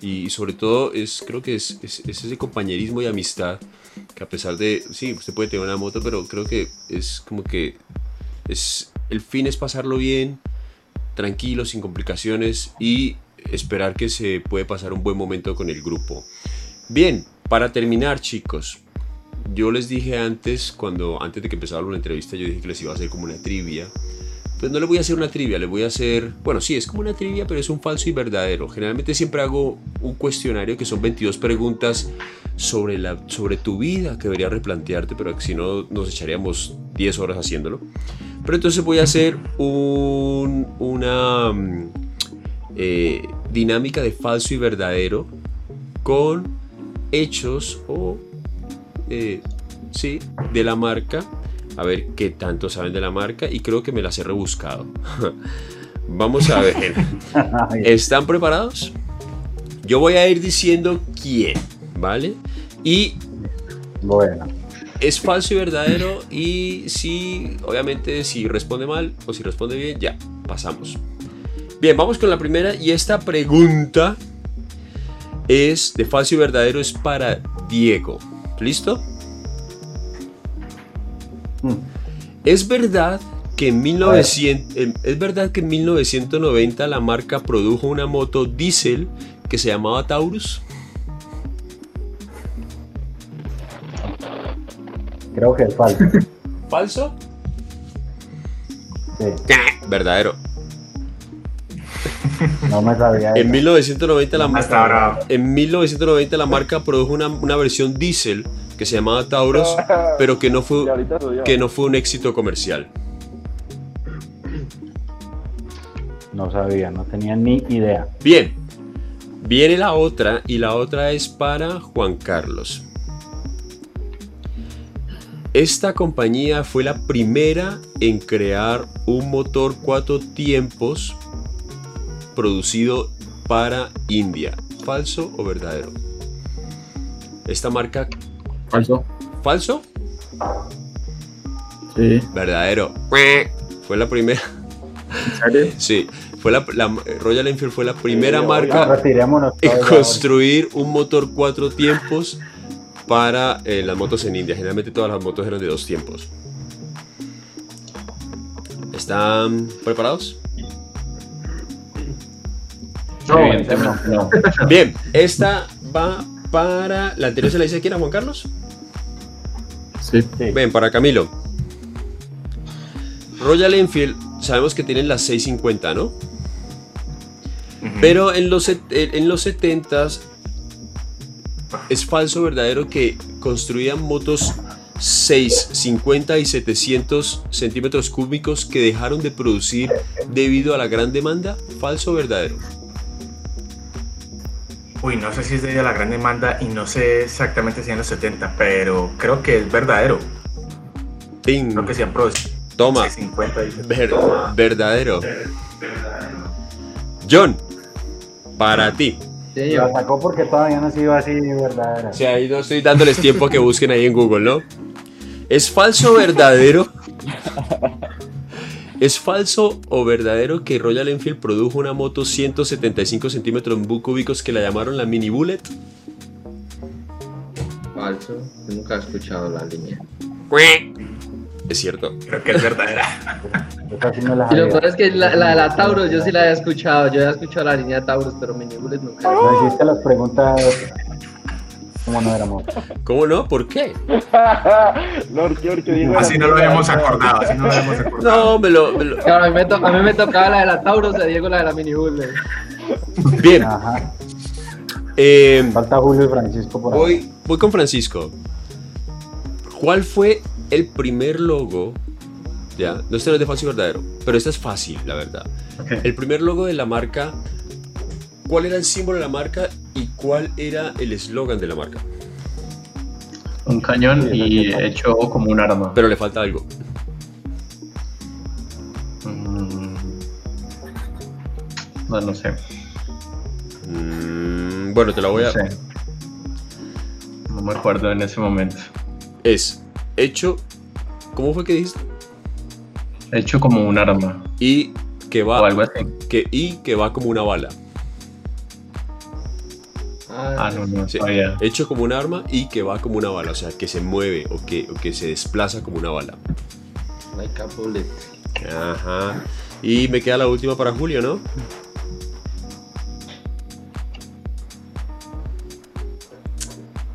y sobre todo es, creo que es, es, ese compañerismo y amistad que a pesar de, sí, usted puede tener una moto, pero creo que es como que es, el fin es pasarlo bien, tranquilo, sin complicaciones y esperar que se puede pasar un buen momento con el grupo. Bien, para terminar chicos, yo les dije antes, cuando antes de que empezara la entrevista, yo dije que les iba a hacer como una trivia. Pues no le voy a hacer una trivia, le voy a hacer, bueno, sí, es como una trivia, pero es un falso y verdadero. Generalmente siempre hago un cuestionario que son 22 preguntas sobre, la, sobre tu vida que debería replantearte, pero si no nos echaríamos 10 horas haciéndolo. Pero entonces voy a hacer una mm, eh, dinámica de falso y verdadero con hechos o eh, sí, de la marca. A ver qué tanto saben de la marca y creo que me las he rebuscado. Vamos a ver. ¿Están preparados? Yo voy a ir diciendo quién, ¿vale? Y bueno es falso y verdadero y si, obviamente, si responde mal o si responde bien, ya, pasamos. Bien, vamos con la primera y esta pregunta es de falso y verdadero, es para Diego. ¿Listo? Mm. Es verdad que en 1900, es verdad que en 1990 la marca produjo una moto diésel que se llamaba Taurus. Creo que es falso. ¿Falso? Sí. Verdadero. No me sabía. En 1990 la marca, en 1990 la marca produjo una, una versión diésel que se llamaba Taurus, pero que no fue que no fue un éxito comercial. No sabía, no tenía ni idea. Bien. Viene la otra y la otra es para Juan Carlos. Esta compañía fue la primera en crear un motor cuatro tiempos producido para India. ¿Falso o verdadero? Esta marca... Falso. ¿Falso? Sí. Verdadero. Fue la primera... Sí. Fue la, Royal Enfield fue la primera marca en construir un motor cuatro tiempos para eh, las motos en India. Generalmente todas las motos eran de dos tiempos. ¿Están preparados? No, Bien, esta va para. ¿La anterior se la dice quién a Juan Carlos? Sí. Bien, para Camilo. Royal Enfield, sabemos que tienen las 650, ¿no? Pero en los, en los 70s es falso verdadero que construían motos 6, 50 y 700 centímetros cúbicos que dejaron de producir debido a la gran demanda? ¿Falso o verdadero? Uy, no sé si es debido a la gran demanda y no sé exactamente si en los 70, pero creo que es verdadero. Creo que se han producido. Toma. 50 y verdadero. John, para ti. La sacó porque todavía no ha sido así verdadera. Sí, ahí no estoy dándoles tiempo a que busquen ahí en Google, ¿no? ¿Es falso o verdadero? ¿Es falso o verdadero que Royal Enfield produjo una moto 175 centímetros cúbicos que la llamaron la Mini Bullet? Falso, nunca he escuchado la línea. Es cierto. Creo que es verdadera. y lo peor es que la, la, la, Taurus yo sí la he escuchado. Yo he escuchado la línea Taurus, pero Mini Bullet nunca. No hiciste las preguntas como no éramos. ¿Cómo no? ¿Por qué? así no lo habíamos acordado. Así no lo habíamos acordado. No, me lo. Me lo... Claro, a, mí me a, mí me tocaba la de la Taurus, a Diego la de la Mini Bullet. Bien. Eh, Falta Julio y Francisco por ahí. voy, voy con Francisco. ¿Cuál fue el primer logo? Ya, no este no es de falso y verdadero, pero este es fácil, la verdad. El primer logo de la marca, ¿cuál era el símbolo de la marca y cuál era el eslogan de la marca? Un cañón y hecho como un arma. Pero le falta algo. Mm. No, no sé. Mm, bueno, te la voy No a... sé. No me acuerdo en ese momento. Es hecho... ¿Cómo fue que dijiste? Hecho como un arma. Y que O va, algo así. que, y que va como una bala. Ah, no, no, Sí. Hecho como un arma y que va como una bala. O sea, que se mueve o que, o que se desplaza como una bala. Like a bullet. Ajá. Y me queda la última para Julio, ¿no?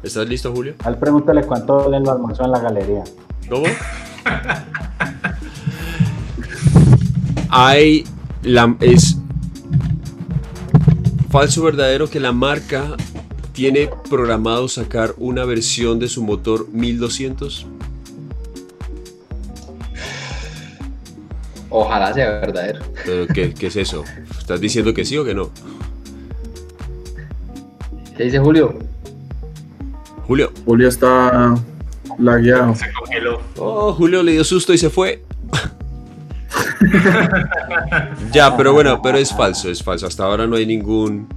¿Estás listo, Julio? Al pregúntale cuánto le lo almorzó en la galería. ¿Cómo? Hay la es falso o verdadero que la marca tiene programado sacar una versión de su motor 1200. Ojalá sea verdadero. ¿Pero qué, qué es eso? ¿Estás diciendo que sí o que no? ¿Qué dice Julio? Julio. Julio está lagueado. Se congeló. Oh, Julio le dio susto y se fue. ya, pero bueno, pero es falso, es falso. Hasta ahora no hay ningún,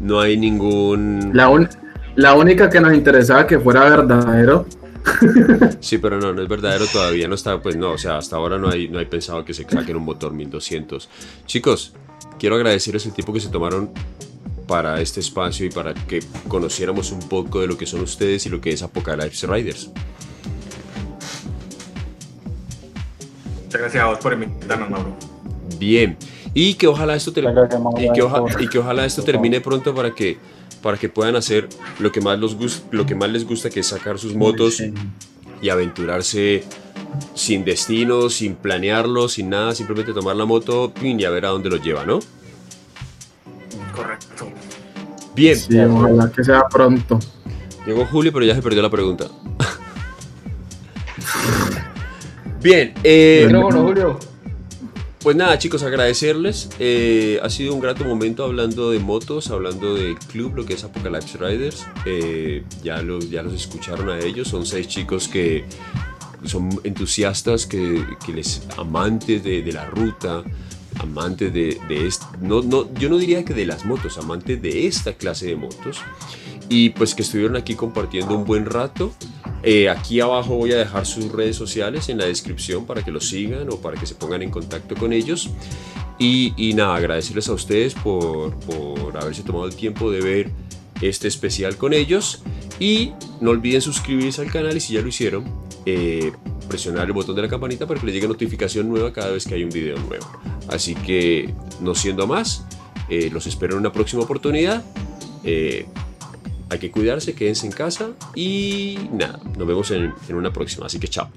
no hay ningún. La, un- la única que nos interesaba que fuera verdadero. Sí, pero no, no es verdadero todavía. No está, pues no, o sea, hasta ahora no hay, no hay pensado que se saquen un motor 1200. Chicos, quiero agradecerles el tiempo que se tomaron para este espacio y para que conociéramos un poco de lo que son ustedes y lo que es Apocalypse Riders. Muchas gracias a vos por invitarnos, Mauro. Bien. Y que ojalá esto gracias, Mauro, y que, oja- por- y que ojalá esto termine pronto para que para que puedan hacer lo que más los gus- lo que más les gusta que es sacar sus motos y aventurarse sin destino, sin planearlo, sin nada, simplemente tomar la moto y a ver a dónde los lleva, ¿no? Correcto. Bien, Sí, ojalá que sea pronto. llegó Julio, pero ya se perdió la pregunta. Bien, eh, Micrófono, Julio. Pues nada, chicos, agradecerles. Eh, ha sido un grato momento hablando de motos, hablando del club, lo que es Apocalypse Riders. Eh, ya, los, ya los escucharon a ellos. Son seis chicos que son entusiastas, que, que les amantes de, de la ruta, amantes de, de est- no, no, yo no diría que de las motos, amantes de esta clase de motos. Y pues que estuvieron aquí compartiendo un buen rato. Eh, aquí abajo voy a dejar sus redes sociales en la descripción para que los sigan o para que se pongan en contacto con ellos. Y, y nada, agradecerles a ustedes por, por haberse tomado el tiempo de ver este especial con ellos. Y no olviden suscribirse al canal y si ya lo hicieron, eh, presionar el botón de la campanita para que les llegue notificación nueva cada vez que hay un video nuevo. Así que, no siendo más, eh, los espero en una próxima oportunidad. Eh, hay que cuidarse, quédense en casa y nada, nos vemos en, en una próxima. Así que chao.